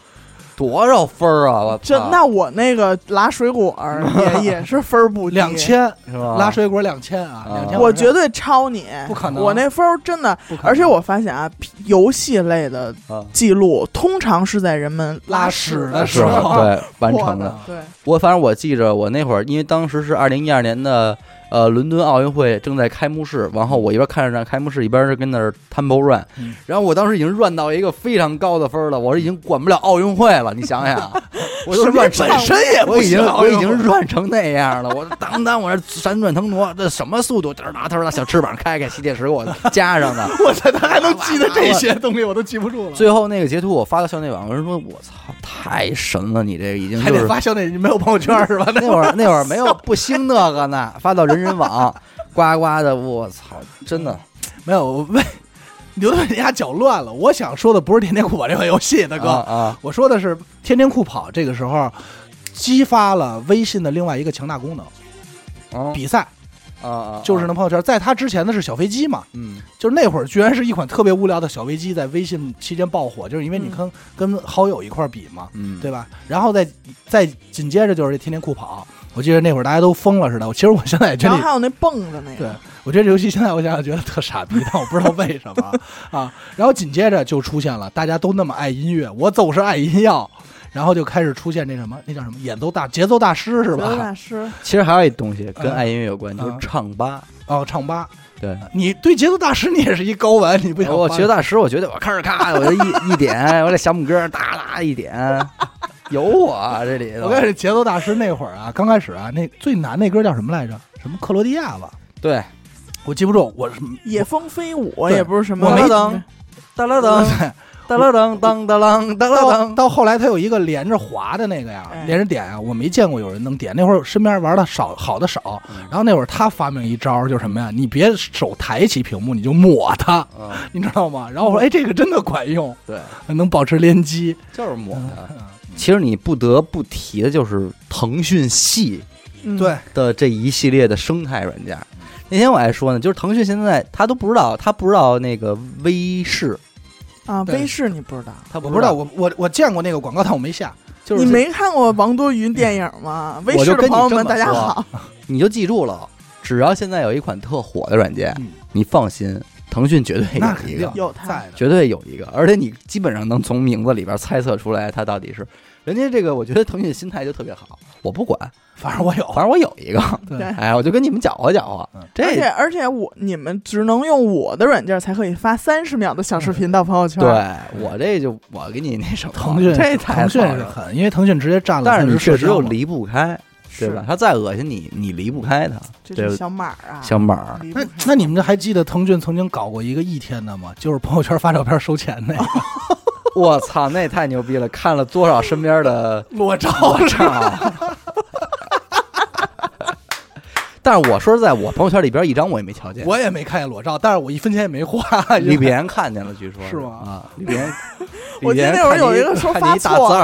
多少分儿啊！我，这那我那个拉水果儿也 也是分儿不低。两，千是吧？拉水果两千啊，啊。两千，我绝对超你，不可能。我那分儿真的，而且我发现啊，游戏类的啊。记录通常是在人们拉屎的时候。对完成的。对，我反正我记着，我那会儿因为当时是二零一二年的呃，伦敦奥运会正在开幕式，然后我一边看着开幕式，一边是跟那儿 temple run，、嗯。然后我当时已经 run 到一个非常高的分了，我是已经管不了奥运会了，你想想，我都 run 成本身也不我已经行我已经 run 成那样了，我当当我这闪转腾挪，这什么速度？嘚儿哒嘚儿哒，小翅膀开开，吸铁石给我加上的。我操，他还能记得这些东西，我都记不住了。最后那个截图我发到校内网，有人说我操，太神了，你这个已经还就是得发校内，你没有朋友圈是吧？那会儿那会儿没有不兴那个呢，发到人人网，呱呱的，我操，真的。没有我为刘德伟家搅乱了。我想说的不是《天天酷跑》这款游戏，大哥，啊啊，我说的是《天天酷跑》这个时候激发了微信的另外一个强大功能啊——比赛，啊啊，就是那朋友圈。在它之前的是小飞机嘛，嗯就是那会儿居然是一款特别无聊的小飞机在微信期间爆火，就是因为你跟、跟好友一块儿比嘛，嗯，对吧？然后再再紧接着就是这天天酷跑，我记得那会儿大家都疯了似的。其实我现在也觉得然后还有那蹦的那个对个，，我觉得这游戏现在我想想觉得特傻逼，但我不知道为什么啊。然后紧接着就出现了，大家都那么爱音乐，我总是爱音药，然后就开始出现那什么，那叫什么演奏大节奏大师是节奏吧？大师，其实还有一东西跟嗯爱音乐有关，就是嗯唱吧。哦，唱吧，对，你对节奏大师你也是一高玩，你不想我发觉得大师，我觉得我开始咔，我就一一点，我这小拇哥哒哒一点，有我啊这里头。我开始节奏大师那会儿啊，刚开始啊，那最难那歌叫什么来着？什么克罗地亚吧？对，我记不住，我是野蜂飞舞也不是什么，我没当哒啦当，哒啦当当哒啷哒啦到当。到后来，他有一个连着滑的那个呀，哎连着点啊，我没见过有人能点。那会儿身边玩的少，好的少。嗯然后那会儿他发明一招，就是什么呀？你别手抬起屏幕，你就抹它，嗯，你知道吗？然后我说，哎，这个真的管用，对，能保持连击。就是抹的。嗯其实你不得不提的就是腾讯系嗯对，的这一系列的生态软件。那天我还说呢，就是腾讯现在他都不知道，他不知道那个微视，啊，微视你不知道，他我不知道，，我我我见过那个广告，但我没下。就是你没看过王多云电影吗？微视的朋友们，大家好，你就记住了，只要现在有一款特火的软件，嗯你放心，腾讯绝对那肯定有一个，有。绝对有一个，而且你基本上能从名字里边猜测出来它到底是。人家这个，我觉得腾讯心态就特别好，我不管，反正我有。反正我有一个，对对哎，我就跟你们搅和搅和这。而且这而且我你们只能用我的软件才可以发三十秒的小视频到朋友圈。对我这就我给你那什么，腾讯这太腾讯好了是狠，因为腾讯直接占了但是你确实又离不开，对是吧？？他再恶心你，你离不开他，这是小马儿啊，小马儿。那那你们这还记得腾讯曾经搞过一个一天的吗？就是朋友圈发照片收钱那个 我操，那太牛逼了！看了多少身边的 裸照，裸照！但是我说实在，我朋友圈里边一张我也没瞧见。我也没看见裸照，但是我一分钱也没花。李别人看见了，据说是吗啊，李别人，我记得李别言那会儿有一个说看你一大发错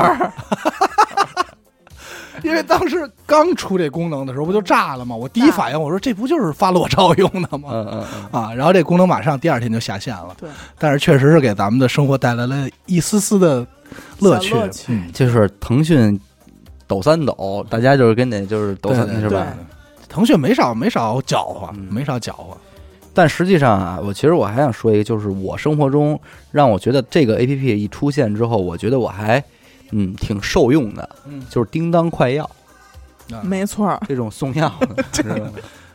因为当时刚出这功能的时候，不就炸了吗？我第一反应我说这不就是发裸照用的吗？嗯嗯嗯，啊，然后这功能马上第二天就下线了。对，但是确实是给咱们的生活带来了一丝丝的乐趣。乐趣嗯，就是腾讯抖三抖，大家就是跟那就是抖三对是吧？腾讯没少没少搅和，嗯没少搅和。但实际上啊，我其实我还想说一个，就是我生活中让我觉得这个 A P P 一出现之后，我觉得我还嗯挺受用的，嗯。就是叮当快药。没错儿，这种送药的，知道吗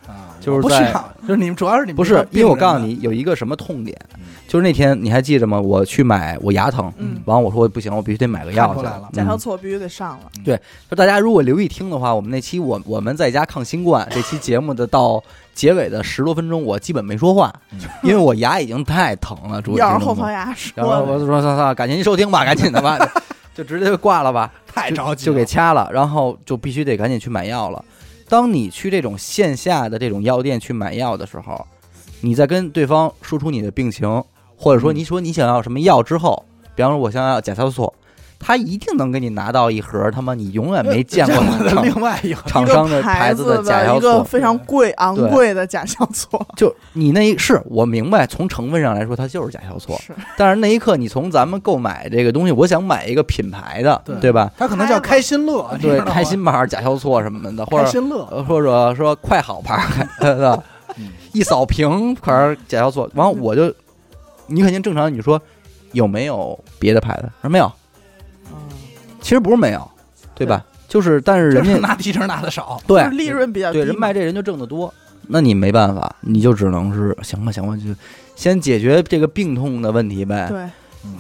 啊，就是在我不需要，就是你们主要是你们不是，因为我告诉你，你有一个什么痛点嗯，就是那天你还记着吗？我去买我牙疼，嗯，完了我说不行，我必须得买个药去看出来了。甲硝嗯唑必须得上了。就大家如果留意听的话，我们那期我我们在家抗新冠这期节目的到结尾的十多分钟，我基本没说话，嗯。因为我牙已经太疼了，主要是后槽牙说然后我的，就说算算，感谢您收听吧，赶紧的吧，就直接就挂了吧，太着急就给掐了，然后就必须得赶紧去买药了。当你去这种线下的这种药店去买药的时候，你在跟对方说出你的病情，或者说嗯你说你想要什么药之后，比方说我想要甲硝唑，他一定能给你拿到一盒他妈你永远没见过的另外一个厂商的牌子的甲的硝唑。一个非常贵昂贵的假硝唑，就你那一是我明白，从成分上来说它就是假硝唑，是。但是那一刻你从咱们购买这个东西，我想买一个品牌的，对。对吧？它可能叫开心乐，对，开心牌、假硝唑什么的，或者开心乐，呃或者说快好牌儿 的嗯，一扫屏牌儿甲硝唑，完了我就，你肯定正常，你说有没有别的牌子？说没有，嗯其实不是没有，对吧？就是但是人就是家拿提成拿的少，对。就是利润比较低，对人卖这人就挣得多，那你没办法，你就只能是行吧，行吧，就先解决这个病痛的问题呗。对，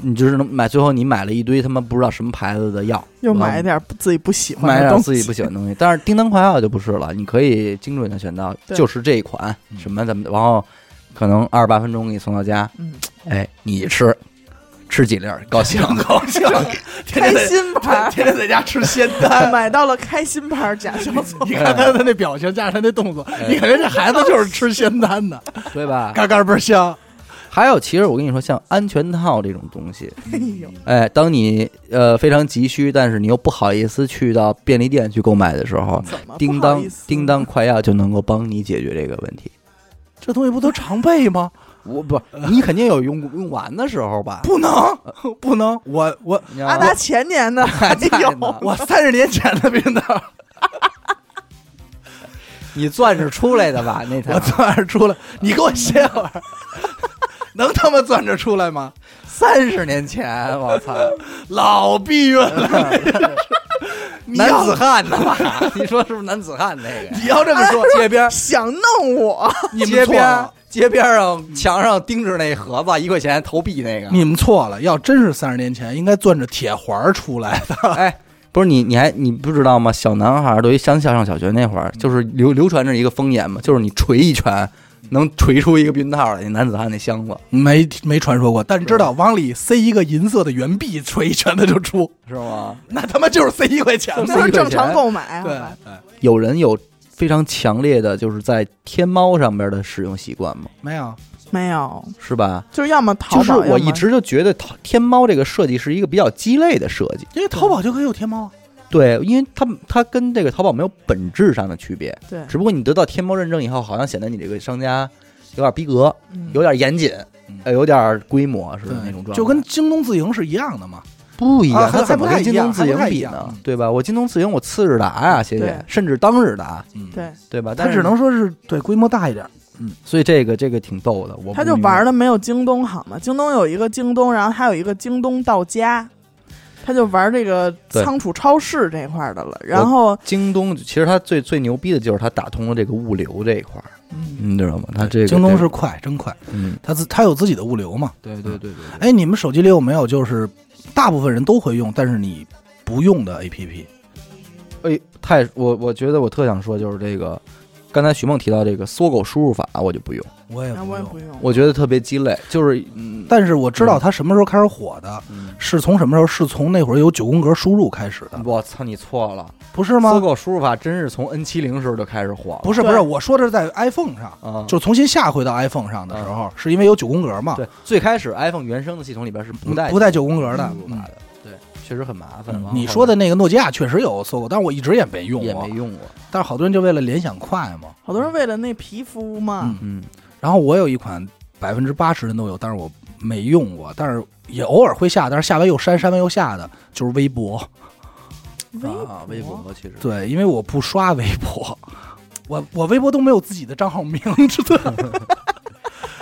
你只能买，最后你买了一堆他妈不知道什么牌子的药，又买一点自己不喜欢买的东西，点自己不喜欢的东西。但是叮当快药就不是了，你可以精准的选到就是这一款嗯。什么怎么的，然后可能二十八分钟给你送到家，嗯，哎，你吃吃几粒儿，高兴 高兴，开心牌，天天在家吃仙丹。买到了开心牌甲硝唑，你看他的那表情，加上他那动作，你感觉这孩子就是吃仙丹的，对吧？嘎嘎倍儿香。还有，其实我跟你说，像安全套这种东西，哎呦，哎，当你呃非常急需，但是你又不好意思去到便利店去购买的时候，叮当叮当快药就能够帮你解决这个问题。这东西不都常备吗？我不，你肯定有用用完的时候吧？不能，不能，我我阿达前年的还有，我三十年前的冰刀，你钻着出来的吧？那 天我钻着出来，你给我歇会儿，能他妈钻着出来吗？三十年前，我操，老避孕了，男子汉呢吧？你说是不是男子汉那个？你要这么说，街边想弄我，你们街边错了，街边上墙上钉着那盒子，一块钱投币那个。你们错了。要真是三十年前，应该攥着铁环出来的。哎，不是你，你还你不知道吗？小男孩儿对于乡下上小学那会儿，就是流流传着一个风言嘛，就是你捶一拳能锤出一个避孕套来，那男子汉那箱子没没传说过，但知道往里塞一个银色的圆币，锤一拳它就出，是吗？那他妈就是塞一块钱。那是正常购买，对对，有人有非常强烈的就是在天猫上面的使用习惯吗？没有，没有，是吧？就是要么淘就是宝，我一直就觉得淘天猫这个设计是一个比较鸡肋的设计，因为淘宝就可以有天猫啊。对，因为它它跟这个淘宝没有本质上的区别，对，只不过你得到天猫认证以后，好像显得你这个商家有点逼格，嗯。有点严谨嗯，呃，有点规模似的那种状态，就跟京东自营是一样的嘛。不一样，啊还它怎么跟京东自营比呢嗯？对吧？我京东自营我次日达呀，谢谢，甚至当日达，嗯，对，对吧？但是它只能说是对规模大一点。嗯所以这个这个挺逗的，我他就玩的没有京东好嘛。京东有一个京东，然后还有一个京东到家，他就玩这个仓储超市这块儿的了。然后，京东，其实他最最牛逼的就是他打通了这个物流这一块儿，嗯，你知道吗？他这个京东是快，真快，嗯，他自他有自己的物流嘛。对对对对，哎，你们手机里有没有就是大部分人都会用，但是你不用的 APP？哎，太我我觉得我特想说就是这个，刚才徐梦提到这个搜狗输入法，我就不用，我也不用我也不。用。我觉得特别鸡肋，就是嗯，但是我知道它什么时候开始火的，嗯是从什么时候？是从那会儿有九宫格输入开始的，我操，你错了，不是吗搜？狗输入法真是从 N 七零时候就开始火了，不是不是，我说的是在 iPhone 上，啊，就重新下回到 iPhone 上的时候，是因为有九宫格嘛，对，最开始 iPhone 原生的系统里边是不带不带九宫格的输。入法的，对，确实很麻烦。你说的那个诺基亚确实有搜狗，但是我一直也没用过也没。用过，但是好多人就为了联想快嘛。好多人为了那皮肤嘛，嗯嗯，然后我有一款百分之八十人都有，但是我没用过，但是也偶尔会下，但是下完又删，删完又下的，就是微博。微啊，微博其实对，因为我不刷微博，我我微博都没有自己的账号名，知道吗？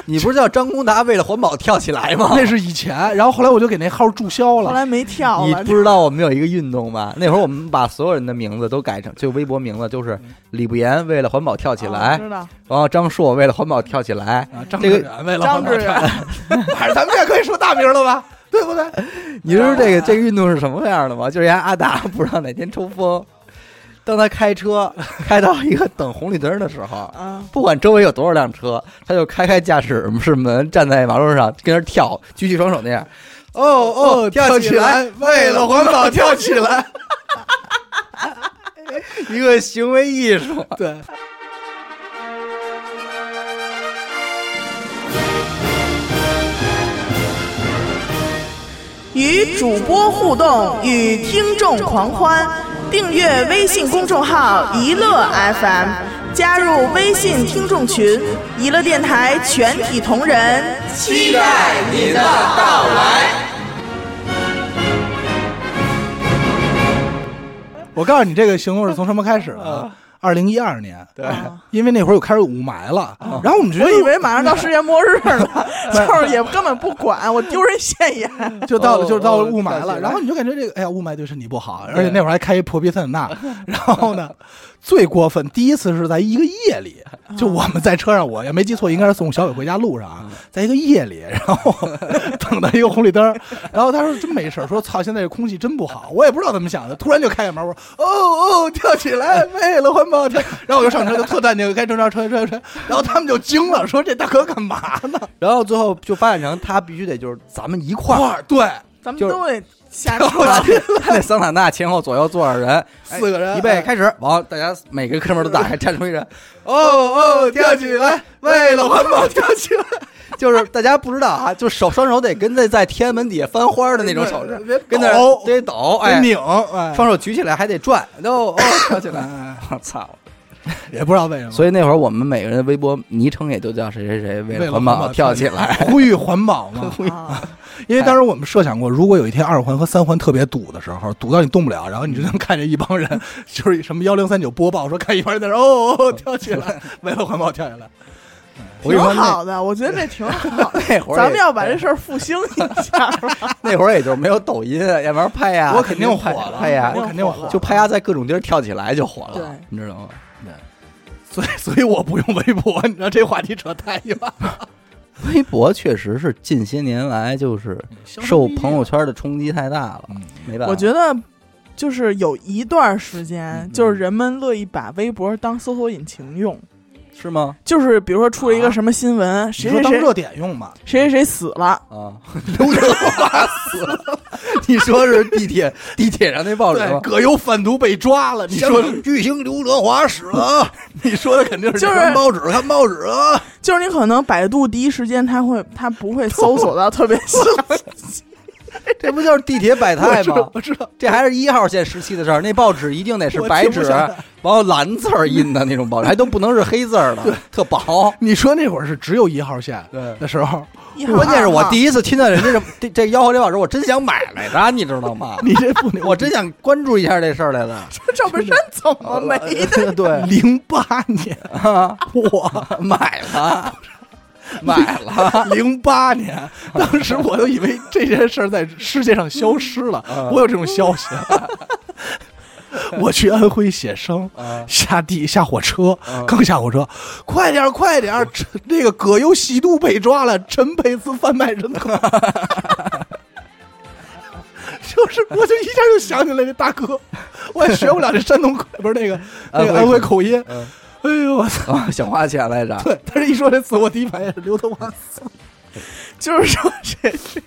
你不是叫张功达为了环保跳起来吗？那是以前，然后后来我就给那号注销了。后来没跳了，你不知道我们有一个运动吗？那会儿我们把所有人的名字都改成，就微博名字就是李不言为了环保跳起哦来，知道然后张硕为了环保跳起来，啊，张这个志远为了张志远，反正咱们也可以说大名了吧，对不对？你知道这个这个运动是什么样的吗？就是人家阿达不知道哪天抽风，当他开车 开到一个等红绿灯的时候，啊，不管周围有多少辆车，他就开开驾驶室门，站在马路上跟那儿跳，举起双手那样。哦哦，跳起来，为了环保跳起来。一个行为艺术。对，与主播互动，与听众狂欢。订阅微信公众号“一乐 FM”，加入微信听众群，一乐电台全体同仁期待您的到来。我告诉你，这个行动是从什么开始的？二零一二年，对。啊因为那会儿又开始有雾霾了，然后我们觉得我以为马上到世界末日了，就是也根本不管，我丢人现眼。就到了，哦就到了哦雾霾了，然后你就感觉这个，哎呀，雾霾对身体不好，而且那会儿还开一破皮塞纳，然后呢，最过分，第一次是在一个夜里，就我们在车上，我也没记错，应该是送小伟回家路上啊，在一个夜里，然后等到一个红绿灯，然后他说真没事说操，现在这空气真不好，我也不知道怎么想的，突然就开开门，我说哦哦，跳起来，为了环保跳，然后我就上车就特淡定，开正常车车车，然后他们就惊了，说这大哥干嘛呢？然后最后就发展成他必须得就是咱们一块儿，对。咱们都得下他车。他那桑塔纳前后左右坐着人，哎四个人预备开始，完大家每个车门都打开，站出一人，哦哦，跳起来！为了环保，跳起来！就是大家不知道啊，就手双手得跟在在天安门底下翻花的那种手势，别跟那抖得抖，哎，拧，哎，双手举起来还得转，哦哦，跳起来，哎我操！也不知道为什么，所以那会儿我们每个人的微博昵称也都叫谁谁谁，为了环保跳起来。呼吁环保嘛。啊因为当时我们设想过，如果有一天二环和三环特别堵的时候，堵到你动不了，然后你就能看见一帮人，就是什么幺零三九播报说，看一帮人在那儿哦哦跳起来，为了环保跳起来。挺好的，我觉得这挺好。那会儿咱们要把这事儿复兴一下。那会儿也就是没有抖音，要不然拍呀，我肯定火了拍呀我，肯定火就拍呀，在各种地儿跳起来就火对了，你知道吗？所以，所以我不用微博，你知道这话题扯太远了。微博确实是近些年来就是受朋友圈的冲击太大了，嗯没办法。我觉得就是有一段时间嗯，就是人们乐意把微博当搜索引擎用，是吗？就是比如说出了一个啊什么新闻，你谁谁谁说当热点用嘛？谁谁谁死了，啊，刘德华死了，你说是地铁地铁上那报纸，吗？葛优贩毒被抓了。你说，巨星刘德华死了，你说的肯定是就是看报纸，看报纸啊。就是你可能百度第一时间他会他不会搜索到特别细，这不就是地铁百态我知道吗？我知道，这还是一号线时期的事儿，那报纸一定得是白纸，然后蓝字儿印的那种报纸，还都不能是黑字儿的，特薄。你说那会儿是只有一号线对，的时候，关键是我第一次听到人家这这这吆喝这报纸，我真想买来着，你知道吗？你这不，我真想关注一下这事儿来的。赵本山怎么没的？对，零八年，啊我买了，买了。零八年，当时我都以为这件事儿在世界上消失了，我有这种消息。我去安徽写生，啊下地下火车嗯，刚下火车，快点快点那个葛优吸毒被抓了，陈佩斯贩卖人口。就是，我就一下就想起来这大哥，我也学不了这山东口，不是那个那个安徽口音。嗯哎呦我操！啊，想花钱来着。对，他这一说这词，我第一反应是刘德华死。就是说谁谁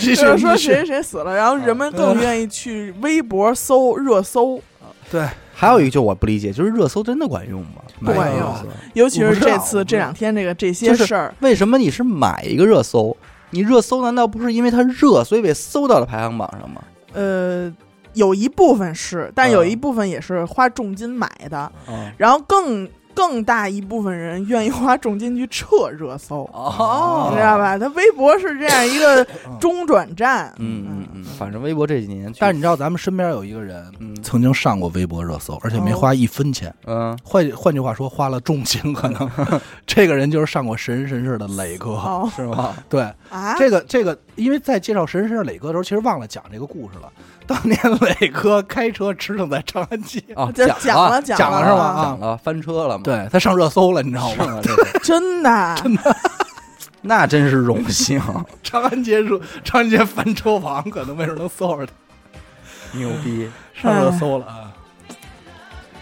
就是说谁谁谁死了，然后人们更愿意去微博搜热搜，对，还有一个就我不理解，就是热搜真的管用吗？不管用尤其是这次这两天这个这些事儿，为什么你是买一个热搜？你热搜难道不是因为它热，所以被搜到了排行榜上吗？呃，有一部分是，但有嗯。一部分也是花重金买的，嗯。然后更更大一部分人愿意花重金去撤热搜，哦。你知道？吧？他微博是这样一个中转站，嗯嗯嗯，反正微博这几年，但是你知道，咱们身边有一个人嗯。曾经上过微博热搜，而且没花一分钱。嗯。换换句话说，花了重金，可能 这个人就是上过神人神事的磊哥。哦。是吗？对，啊，这个这个，因为在介绍神人神磊哥的时候，其实忘了讲这个故事了。当年磊哥开车驰骋在长安街，哦，这讲讲了讲讲了是吧啊讲了，翻车了嘛？对他上热搜了，你知道吗？真的真的 那真是荣幸，长安街说，长安街翻车王，可能没准能搜着他牛逼！上热搜了啊！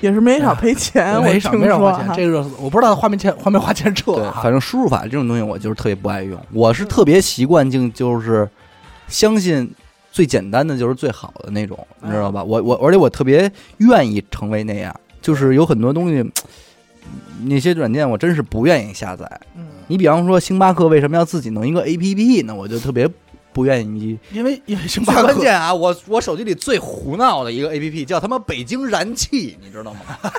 也是没少赔钱，我没少听没少花钱，说这个热搜我不知道他花没钱花没花钱撤。反正输入法这种东西，我就是特别不爱用。我是特别习惯性就是相信最简单的就是最好的那种，你知道吧？我我而且我特别愿意成为那样，就是有很多东西，那些软件我真是不愿意下载。嗯你比方说星巴克为什么要自己弄一个 APP 呢？我就特别不愿意。因为因为星最巴克关键啊，我我手机里最胡闹的一个 APP 叫他妈北京燃气，你知道吗？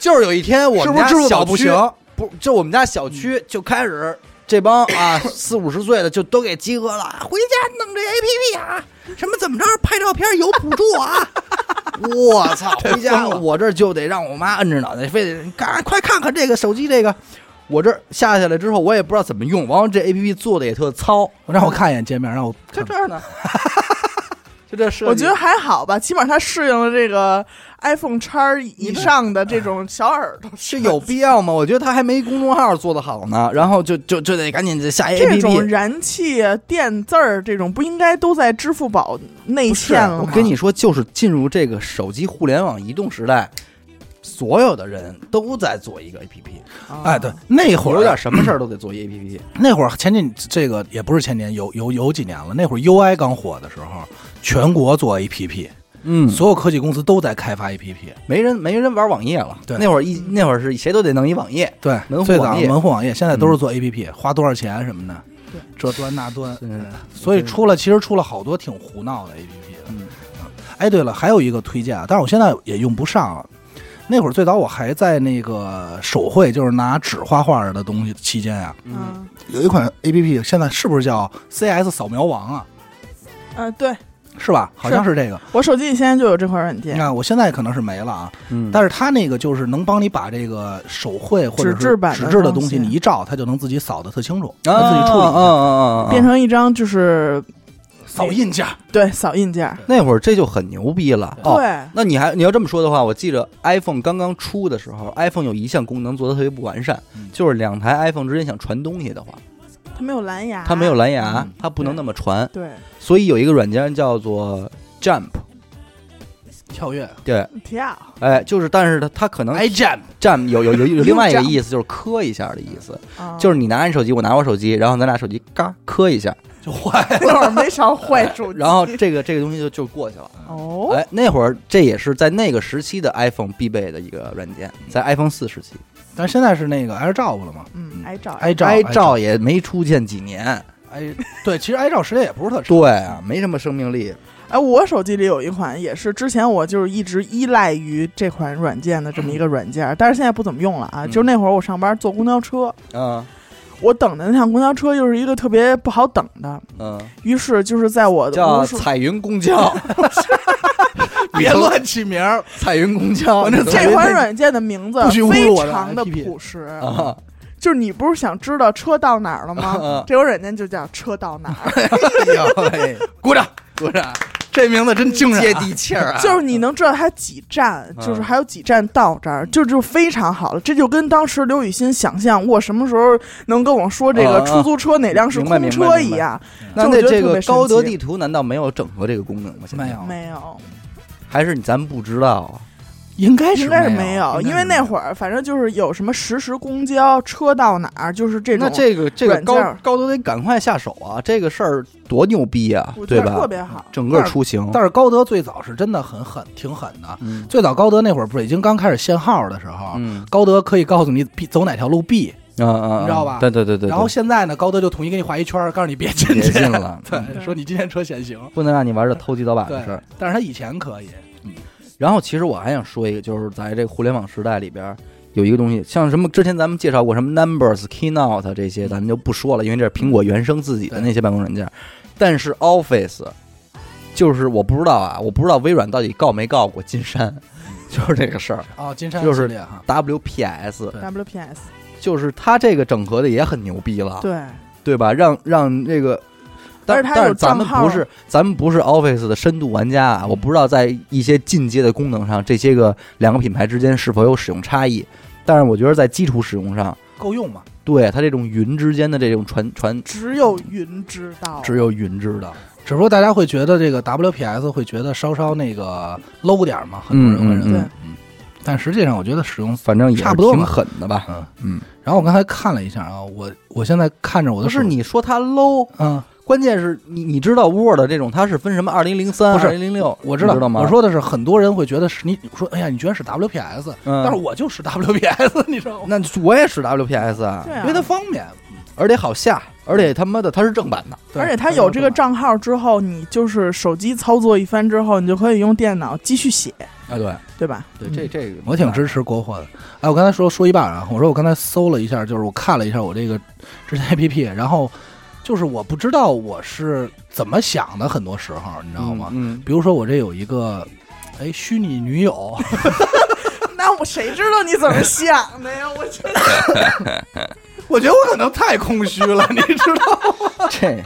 就是有一天我们家小区不行？不，就我们家小区就开始这帮啊四五十岁的就都给集合了，回家弄这 A P P 啊，什么怎么着拍照片有补助啊。我操！回家 我这就得让我妈摁着脑袋，非得赶快看看这个手机这个。我这下下来之后，我也不知道怎么用，完了这 A P P 做的也特糙，让我看一眼界面，让我就这儿呢。就这设计，我觉得还好吧，起码它适应了这个 iPhone 叉以上的这种小耳朵。是有必要吗？我觉得它还没公众号做的好呢，然后就就就得赶紧下 A P P 这种。燃气电字儿这种不应该都在支付宝内嵌了吗？我跟你说，就是进入这个手机互联网移动时代，所有的人都在做一个 A P P，啊哎，对，那会儿有点什么事儿都得做一 A P P。那会儿前几这个也不是前年，有有有几年了。那会儿 UI 刚火的时候，全国做 APP，嗯所有科技公司都在开发 APP。没人没人玩网页了。对那会儿一那会儿是谁都得弄一网页。对门，户网页门户网页，现在都是做 APP，花多少钱什么的，对，这端那端，嗯所以出了其实出了好多挺胡闹的 APP。嗯哎，对了，还有一个推荐啊，但是我现在也用不上了。那会儿最早我还在那个手绘，就是拿纸画画的东西期间啊，嗯有一款 APP，现在是不是叫 CS 扫描王啊？呃，对是吧？好像是这个。我手机里现在就有这款软件你件，看，我现在可能是没了啊，嗯，但是它那个就是能帮你把这个手绘或者是纸质版的纸质的东西，你一照，它就能自己扫的特清楚，啊它自己处理一下啊啊啊啊！变成一张就是扫印件。对扫印件儿。那会儿这就很牛逼了。哦，对，那你还你要这么说的话，我记着 iPhone 刚刚出的时候，iPhone 有一项功能做的特别不完善，嗯。就是两台 iPhone 之间想传东西的话，它没有蓝牙，它没有蓝牙嗯，它不能那么传，对。所以有一个软件叫做 Jump，跳跃。对，跳，哎，就是但是它它可能 i jump Jump 有有有有另外一个意思，就是磕一下的意思，啊就是你拿你手机，我拿我手机，然后咱俩手机嘎磕一下，就坏那会儿没少坏手机，然后这个这个东西就就过去了。哦，哎，那会儿这也是在那个时期的 iPhone 必备的一个软件，在 iPhone 四时期，但是现在是那个 AirDrop 了嘛嗯，挨照，iDrop 拍照也没出现几年。哎，对，其实 iDrop 时间也不是特长，对啊，没什么生命力。哎，我手机里有一款，也是之前我就是一直依赖于这款软件的这么一个软件，但是现在不怎么用了啊。嗯。就是那会儿我上班坐公交车，嗯我等的那趟公交车又是一个特别不好等的，嗯，于是就是在我的彩云公交，别乱起名儿。彩云公交，我这款软件的名字非常的朴实，啊，就是你不是想知道车到哪儿了吗？嗯？这款软件就叫车到哪儿，鼓掌，鼓掌，这名字真惊人啊，接地气儿啊！就是你能知道它几站，嗯就是还有几站到这儿，就就非常好了。这就跟当时刘雨欣想象我什么时候能跟我说这个出租车哪辆是空车一样，那这个高德地图难道没有整合这个功能吗？现在没有没有，还是你咱们不知道啊？应该是应该是没没有，因为那会儿反正就是有什么实时公交车到哪儿，就是这种那这个这个高高德得赶快下手啊！这个事儿多牛逼啊对吧？特别好。整个出行，但是高德最早是真的很狠，挺狠的。嗯最早高德那会儿北京刚开始限号的时候，嗯高德可以告诉你必走哪条路必，嗯嗯，你知道吧对对对对，然后现在呢，高德就统一给你画一圈，告诉你别进别去进了对，嗯说你今天车限行。不能让你玩这偷鸡倒把的事儿。，但是他以前可以，然后其实我还想说一个，就是在这个互联网时代里边，有一个东西，像什么之前咱们介绍过什么 Numbers、Keynote 这些，咱们就不说了，因为这是苹果原生自己的那些办公软件。但是 Office，就是我不知道啊，我不知道微软到底告没告过金山，就是这个事儿。哦，金山就是系列哈，WPS，WPS，就是它这个整合的也很牛逼了，对，对吧？让让这个。但是它有但是咱们不是咱们不是 Office 的深度玩家啊，我不知道在一些进阶的功能上，这些个两个品牌之间是否有使用差异。但是我觉得在基础使用上，够用吗？对它这种云之间的这种传传，只有云知道。只有云知道。只不过大家会觉得这个 WPS 会觉得稍稍那个 low 点儿嘛，很多人会认为，嗯对嗯，但实际上我觉得使用，反正也挺差不多吧狠的吧？嗯嗯，然后我刚才看了一下啊，我我现在看着我的不是，你说它 low，嗯，关键是你你知道 Word 这种它是分什么二零零三、二零零六，我知道知道吗？我说的是很多人会觉得是你说，哎呀，你居然是 WPS，嗯，但是我就使 WPS，你知道吗？那我也使 WPS 啊对，啊因为它方便，而且好下，而且他妈的它是正版的。对而且它有这个，账号之后，你就是手机操作一番之后，你就可以用电脑继续写。啊，对，对吧？对，这这个我挺支持国货的。哎，我刚才说说一半啊，我说我刚才搜了一下，就是我看了一下我这个之前 APP，然后就是我不知道我是怎么想的，很多时候你知道吗？嗯，比如说我这有一个哎虚拟女友，那我谁知道你怎么想的呀？我觉得 我觉得我可能太空虚了，你知道吗？这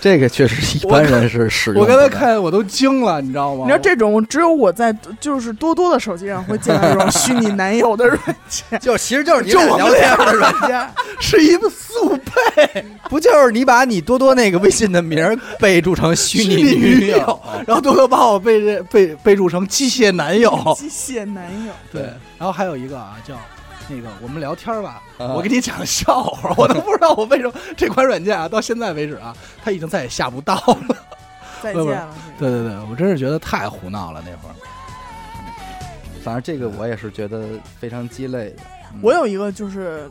这个确实一般人是使用我。刚才看我都惊了，你知道吗？你知道这种只有我在就是多多的手机上会见到这种 虚拟男友的软件。就其实就是你就聊天的软件，是一个速配不就是你把你多多那个微信的名儿备注成虚拟女友？，然后多多把我备这备备注成机械男友。机械男友，对，然后还有一个啊，叫那个我们聊天吧，啊我给你讲个笑话，我都不知道我为什么这款软件啊，到现在为止啊，它已经再也下不到了。再见了。对对对，我真是觉得太胡闹了那会儿。反正这个我也是觉得非常鸡肋的。我有一个就是，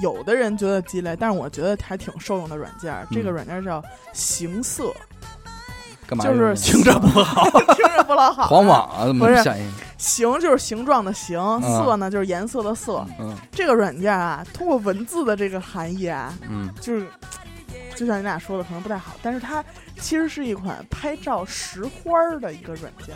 有的人觉得鸡肋，但是我觉得还挺受用的软件儿。这个嗯软件叫行色，干嘛就是 听着不好，听着不老好啊。黄网啊，怎么不是形就是形状的形，色呢就是颜色的色。嗯这个软件啊，通过文字的这个含义啊，嗯就是就像你俩说的，可能不太好，但是它其实是一款拍照识花儿的一个软件。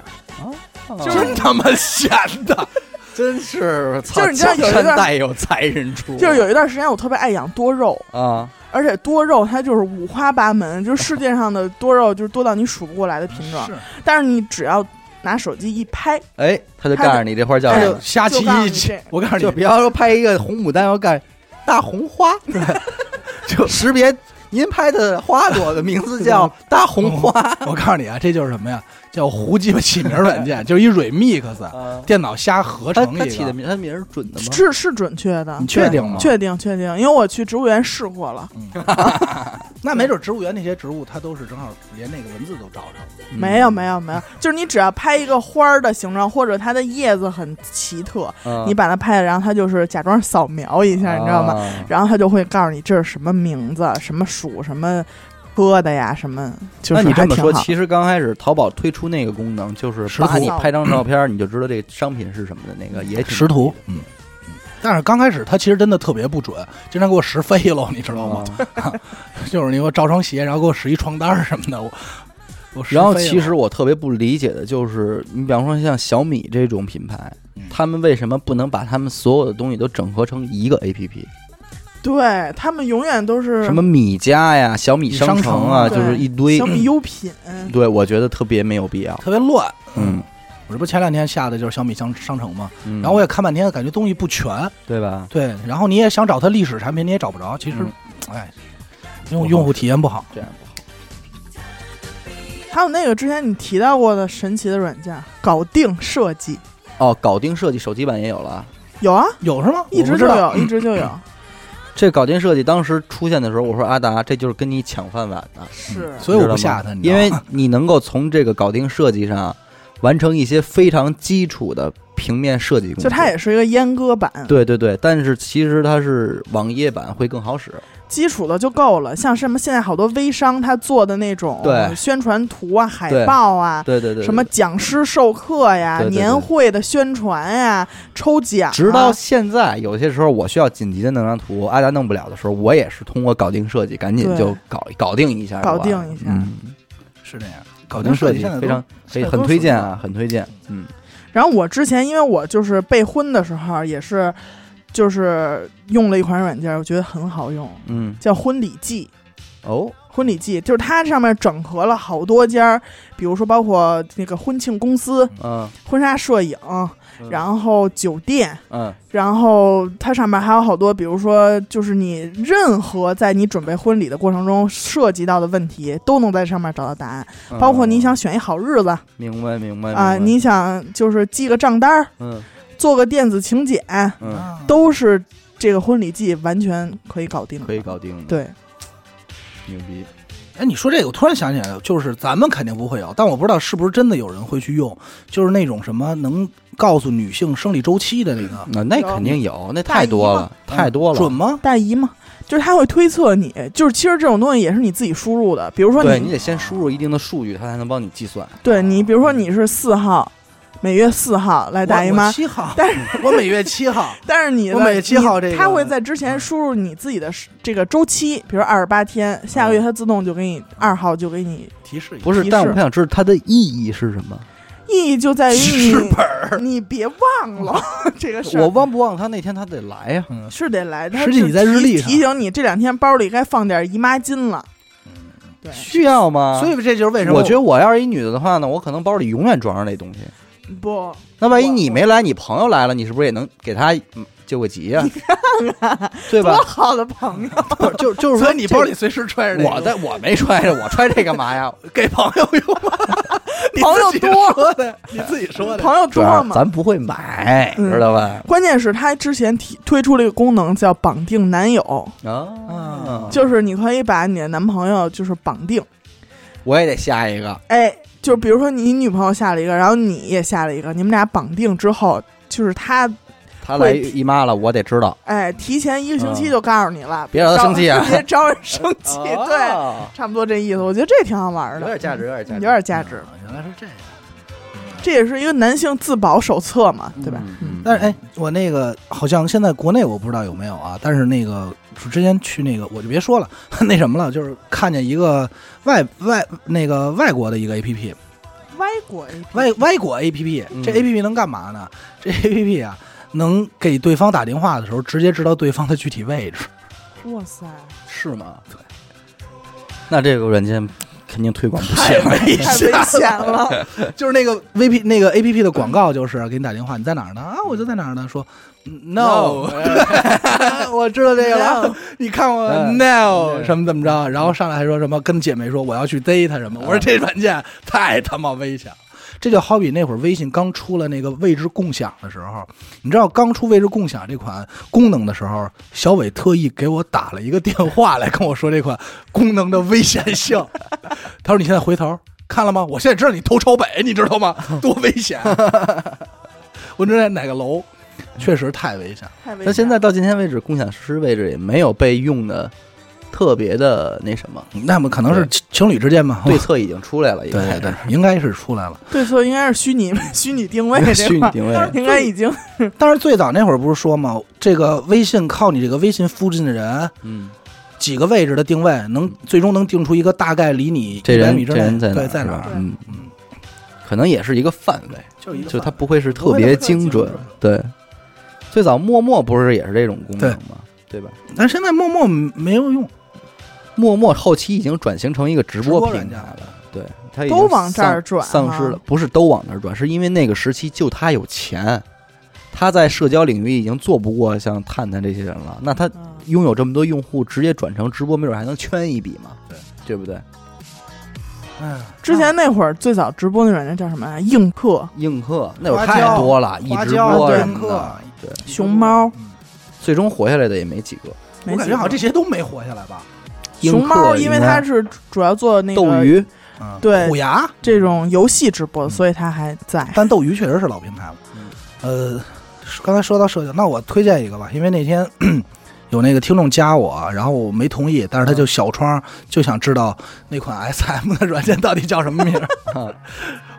就是真他妈闲的。真是，就是你知道有一段有才人出，就是有一段时间我特别爱养多肉，啊，而且多肉它就是五花八门，就是世界上的多肉就是多到你数不过来的品种。是，但是你只要拿手机一拍，哎，他就告诉你这花叫他就什么，瞎起告诉一起你这。我告诉你，就比方说拍一个红牡丹，要干大红花，就识别您拍的花朵的名字叫大红花。我告诉你啊，这就是什么呀？叫胡鸡巴起名软件，就是一 remix，啊，电脑瞎合成一个。他起的名，他名是准的吗？是是准确的你，确定吗？确定确定，因为我去植物园试过了，那没准植物园那些植物，它都是正好连那个文字都照上。嗯没有没有没有，就是你只要拍一个花儿的形状，或者它的叶子很奇特，嗯你把它拍了，然后它就是假装扫描一下，你知道吗？啊然后它就会告诉你这是什么名字，什么属什么科的呀，什么就是那你这么说。其实刚开始淘宝推出那个功能，就是把你拍张照片，你就知道这商品是什么的那个，也挺识图，嗯。嗯但是刚开始它其实真的特别不准，经常给我识飞了，你知道吗？啊就是你给我照双鞋，然后给我识一床单儿什么的，我 然后其实我特别不理解的就是，你比方说像小米这种品牌嗯，他们为什么不能把他们所有的东西都整合成一个 APP？对他们永远都是什么米家呀、小米商城啊，对就是一堆小。米优品，对，我觉得特别没有必要。特别乱。嗯，我这不前两天下的就是小米商商城嘛？嗯然后我也看半天，感觉东西不全。对吧？对，然后你也想找它历史产品，你也找不着。其实嗯，哎，用用户体验不好。这样不好。还有那个之前你提到过的神奇的软件，搞定设计哦，搞定设计手机版也有了。有啊，有是吗？一直就有，一直就有。这搞定设计当时出现的时候，我说阿达，这就是跟你抢饭碗的，是，所以我不下它，你因为你能够从这个搞定设计上完成一些非常基础的平面设计工作。就它也是一个阉割版，对对对，但是其实它是网页版会更好使。基础的就够了。像什么现在好多微商他做的那种宣传图啊、海报啊，对对对，什么讲师授课呀、对对对。年会的宣传呀、抽奖啊，直到现在，有些时候我需要紧急的那张图，阿达弄不了的时候，我也是通过搞定设计，赶紧就搞搞定一下搞定一下。嗯，是这样。搞定设计现在非常非现在都很推荐啊，很推荐。嗯，然后我之前因为我就是备婚的时候也是，就是用了一款软件，我觉得很好用，嗯，叫婚礼记。哦，婚礼记就是它上面整合了好多家，比如说包括那个婚庆公司、嗯。婚纱摄影，然后酒店，嗯。然后它上面还有好多，比如说就是你任何在你准备婚礼的过程中涉及到的问题，都能在上面找到答案。嗯，包括你想选一好日子明白明白啊，你想就是记个账单儿，嗯做个电子请柬，嗯啊都是这个婚礼季完全可以搞定的。可以搞定的，，对，牛逼。哎，你说这个，我突然想起来了，就是咱们肯定不会有，但我不知道是不是真的有人会去用，就是那种什么能告诉女性生理周期的那个，那那肯定有，那太多了，太多了。准吗？大姨吗，就是他会推测你，就是其实这种东西也是你自己输入的，比如说你对你得先输入一定的数据，它才能帮你计算。对你，比如说你是四号，每月四号来大姨妈七号，但是 我每月七号，但是你的我每月七号这个他会在之前输入你自己的这个周期，比如二十八天，下个月它自动就给你二号就给你，提示不是但我想知道它的意义是什么。意义就在于你本。你别忘了 这个事儿。我忘不忘他那天他得来呀、嗯，是得来，他实际你在日历上提提醒你这两天包里该放点姨妈巾了。对，需要吗？所以这就是为什么我觉得我要是一女的的话呢，我可能包里永远装着那东西。不，那万一你没来，你朋友来了，你是不是也能给他嗯救个急呀、对吧？多好的朋友，不就就是说你包里随时揣着这个我在我没揣着，我揣这干嘛呀？给朋友用 朋友多说的，你自己说的。朋友多嘛。咱不会买，嗯知道吧？关键是他之前提推出了一个功能叫绑定男友，啊，就是你可以把你的男朋友就是绑定，我也得下一个。哎，就比如说你女朋友下了一个，然后你也下了一个，你们俩绑定之后，就是他他来姨妈了，我得知道，哎提前一个星期嗯就告诉你了，别让他生气啊别招人生 气，对，哦差不多这意思。我觉得这挺好玩的，有点价值，有点价值有，点价值。啊原来是这样。这也是一个男性自保手册嘛，对吧？嗯嗯，但是哎，我那个好像现在国内我不知道有没有啊，但是那个之前去那个我就别说了，那什么了，就是看见一个外外那个外国的一个 A P P，外国 A P 外外国 A P P，嗯这 A P P 能干嘛呢？这 A P P 啊，能给对方打电话的时候直接知道对方的具体位置。哇塞，是吗？对。那这个软件肯定推广不起来。危太危险了！就是那个 V P 那个 A P P 的广告，就是给你打电话，你在哪儿呢？啊，我就在哪儿呢。说嗯 No，我知道这个了。你看我嗯 No 什么怎么着？然后上来还说什么跟姐妹说我要去逮他什么？我说这软件太他妈危险了。这就好比那会儿微信刚出了那个位置共享的时候，你知道刚出位置共享这款功能的时候，小伟特意给我打了一个电话来跟我说这款功能的危险性。他说：“你现在回头看了吗？我现在知道你头朝北，你知道吗？多危险！我知道在哪个楼，确实太危险了。太危险了。那现在到今天为止，共享实时位置也没有被用的特别的那什么，那么可能是情情侣之间嘛？对策已经出来了，应该对对对，应该是出来了。对策应该是虚拟 虚拟定位 虚拟定位。应该已经 但是最早那会儿不是说嘛，这个微信靠你这个微信附近的人嗯，几个位置的定位，能最终能定出一个大概离你这人一百米之内这人在哪儿对在哪儿是吧？对嗯嗯，可能也是一个范围，就是一个就它不会是特别精准。对，最早陌陌不是也是这种功能吗？对吧？但现在陌陌没有用，陌陌后期已经转型成一个直播平台了，对，它已经都往这儿丧转丧失了，不是都往那儿转，是因为那个时期就他有钱，他在社交领域已经做不过像探探这些人了，那他嗯。拥有这么多用户，直接转成直播，没准还能圈一笔嘛，对。对不对？哎，之前那会儿最早直播那软件叫什么呀？映客、映客那会儿太多了，一直播什么的，对，熊猫、最终活下来的也没几个。我感觉好像这些都没活下来吧？映熊猫，因为它是主要做那个斗鱼，嗯，对虎牙，这种游戏直播，所以它还在。但斗鱼确实是老平台了。呃，刚才说到社交，那我推荐一个吧，因为那天 有那个听众加我，然后我没同意，但是他就小窗就想知道那款 SM 的软件到底叫什么名儿。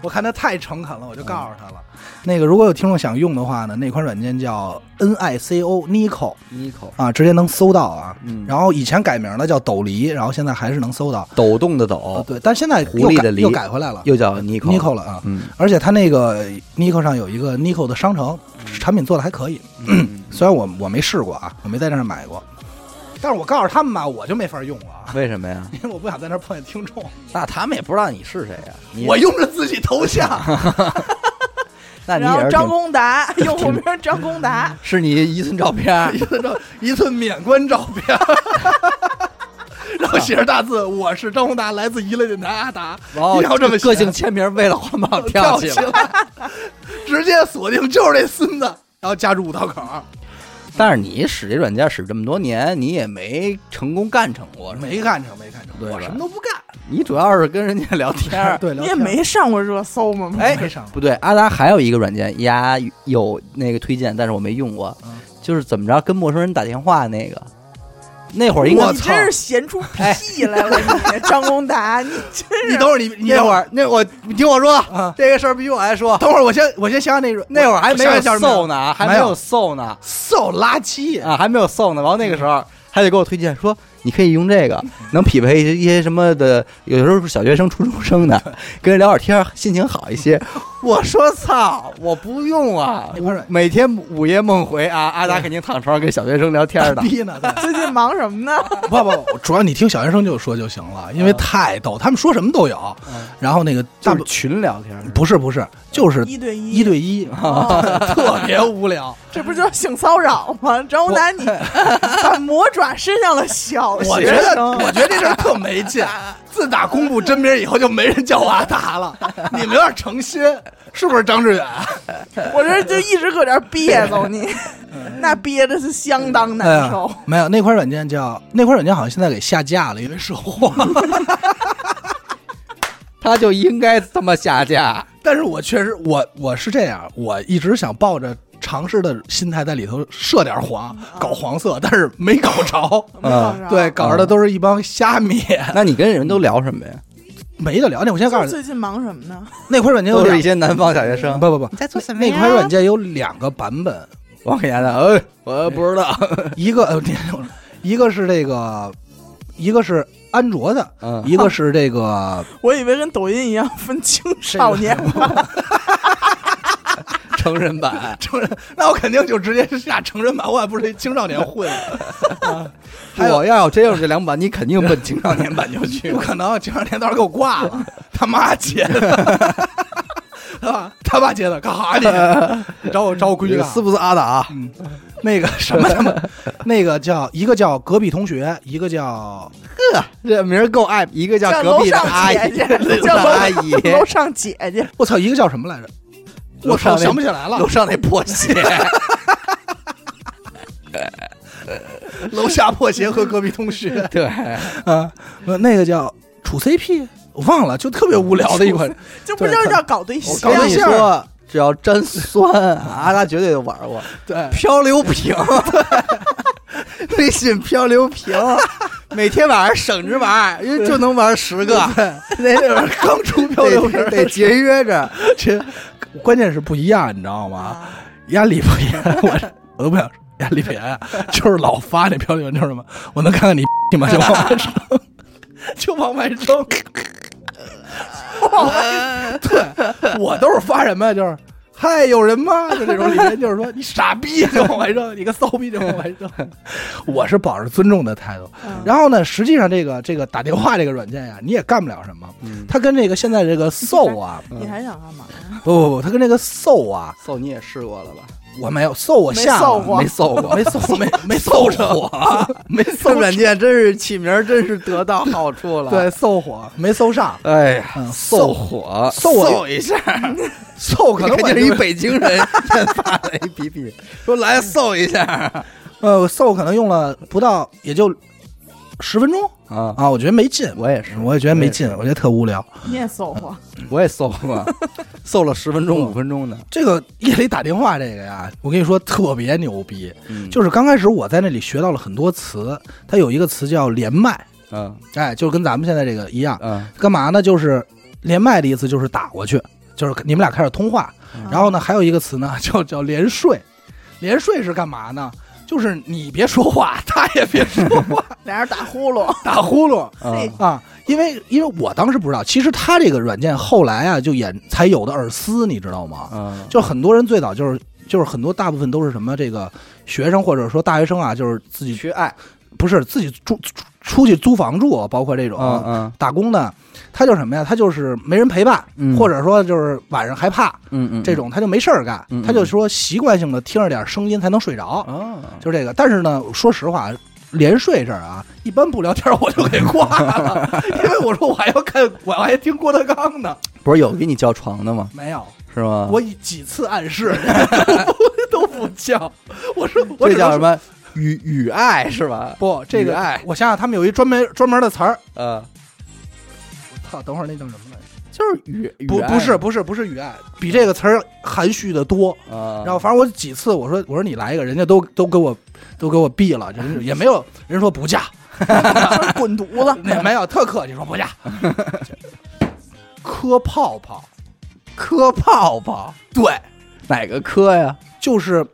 我看他太诚恳了，我就告诉他了。那个如果有听众想用的话呢，那款软件叫 NICO Nico Nico，啊，直接能搜到啊。嗯，然后以前改名了叫斗梨，然后现在还是能搜到。抖动的呃抖，对，但现在狐又改狸的狸又改回来了又叫 Nico Nico 了啊。嗯，而且它那个 Nico 上有一个 Nico 的商城，产品做的还可以。嗯 虽然我我没试过啊，我没在那儿买过，但是我告诉他们吧，我就没法用了啊，为什么呀？因为我不想在那儿碰见听众。那他们也不知道你是谁呀？你我用着自己头像，那你然后张也是挺公达，用户名张公达，是你一寸照片一寸照一寸免冠照片，然后写着大字：“我是张宏达，来自一类电台阿达。”然后要这么写个性签名，为了环保跳起来。来，直接锁定就是这孙子，然后加入五道口。但是你使这软件使这么多年，你也没成功干成过，是吧没干成，没干成，对吧我什么都不干。你主要是跟人家聊天儿。对，你也没上过热搜吗？哎没上不对，阿达还有一个软件呀，有那个推荐，但是我没用过嗯，就是怎么着跟陌生人打电话那个，那会儿应该你真是闲出屁来了，你张宏达，你真是你等会儿，你你那会儿那我你听我说啊这个事儿必须我来说。等会儿，我先我先想想那个那会儿还没有我想想叫什么搜呢，还没没有瘦呢瘦垃圾啊，还没有瘦呢。然后那个时候，他就给我推荐说，你可以用这个，能匹配一些一些什么的，有时候是小学生、初中生的，跟人聊会儿天，心情好一些。我说操，我不用啊每天午夜梦回啊，阿达肯定躺床上跟小学生聊天的。逼呢，最近忙什么呢？不不，主要你听小学生就说就行了，因为太逗，他们说什么都有。然后那个大群聊天，不是不是，就是一对一，一对一，特别无聊。这不就是性骚扰吗？张宏达，你把魔爪伸向了小我觉得学生，我觉得这事特没劲。自打公布真名以后，就没人叫我阿达了。你们有点诚心，是不是张志远？我这就一直搁这憋着你，那憋的是相当哎难受呀。没有那款软件叫那款软件，好像现在给下架了，因为涉黄。他就应该这么下架。但是我确实，我我是这样，我一直想抱着尝试的心态在里头设点黄，搞黄色，但是没搞着。嗯对，搞着的都是一帮虾米，那你跟人都聊什么呀？没得聊。那我先告诉你，最近忙什么呢？那款软件都是一些南方小学生。不不不，在做什么那款软件有两个版本，王给家的，哎，我不知道。一个呃，一个是这个，一个是安卓的，嗯，一个是这个我以为跟抖音一样分青少年版，成人版。成人，那我肯定就直接下成人版，我也不是青少年混 我要有真有这两版，你肯定奔青少年版就去不。可能，青少年到时候给我挂了，他妈接的，他爸他爸接的，干啥你？找我找我闺女是不是阿达？嗯，那个什么那个叫一个叫隔壁同学，一个叫呵，这名儿够爱，一个叫叫隔壁的阿姨，姐姐，楼叫上阿姨，楼上姐姐，我操，一个叫什么来着？我操，想不起来了楼。上那破鞋，楼下破鞋和隔壁同学 对，啊，呃那个叫处 CP，我忘了，就特别无聊的一款。这不就是要搞对象我跟你说，只要沾酸，阿达绝对都玩过。对，漂流瓶，微信漂流瓶，每天晚上省着玩，因为就能玩十个，那会儿 刚出漂流瓶得，节约着。这关键是不一样，你知道吗？压力不一样，我我都不想说压力别呀，就是老发那漂流瓶，就是什么？我能看看你你妈就往外扔，就往外扔。对，我都是发什么呀？就是。嗨，有人吗？就这种里面就是说你傻逼就往外扔，你个骚逼就往外扔。我是保持尊重的态度。嗯然后呢，实际上这个这个打电话这个软件呀，你也干不了什么。嗯，它跟这个现在这个 Soul 啊，你还想干嘛呀？不不不，它跟这个 Soul 啊，搜你也试过了吧？我没有 Soul 我没下搜过没搜过，没搜没没搜着我，没搜软件真是起名真是得到好处了。对，搜火没搜上，哎呀，搜火，搜搜一下，搜可能我肯定是一北京人研发的 APP，说来搜一下呃搜可能用了不到也就十分钟啊。啊，我觉得没劲，我也是，我也觉得没劲我觉得特无聊。你也搜过？我也搜过，搜了十分钟、五分钟的。这个夜里打电话这个呀，我跟你说特别牛逼，嗯就是刚开始我在那里学到了很多词，它有一个词叫连麦，嗯哎，就跟咱们现在这个一样，嗯，干嘛呢？就是连麦的意思就是打过去，就是你们俩开始通话。然后呢，还有一个词呢，叫叫连睡。连睡是干嘛呢？就是你别说话，他也别说话，俩人打呼噜，打呼噜嗯啊。因为因为我当时不知道，其实他这个软件后来啊就演才有的耳丝，你知道吗？嗯，就很多人最早就是就是很多大部分都是什么这个学生或者说大学生啊，就是自己去爱。不是自己住出出去租房住，包括这种、嗯嗯打工的，他就是什么呀？他就是没人陪伴，嗯或者说就是晚上害怕嗯嗯，这种，他就没事儿干，嗯嗯他就说习惯性的听着点声音才能睡着，啊，就这个。但是呢，说实话。连睡这儿啊，一般不聊天我就给挂了，因为我说我还要看，我还听郭德纲呢。不是有给你叫床的吗？没有，是吗？我几次暗示都不 都不叫。我说 我只能说？这叫什么？与与爱是吧？不，这个与爱我想想，他们有一专门专门的词儿。呃，操，等会儿那叫什么来着？就是雨不不是不是不是雨爱，比这个词儿含蓄的多。啊，然后反正我几次我说我说你来一个，人家都都给我都给我毙了，人也没有人说不嫁，就是滚犊子。那没有特客气说不嫁。磕泡泡，磕泡泡，对，哪个磕呀？就是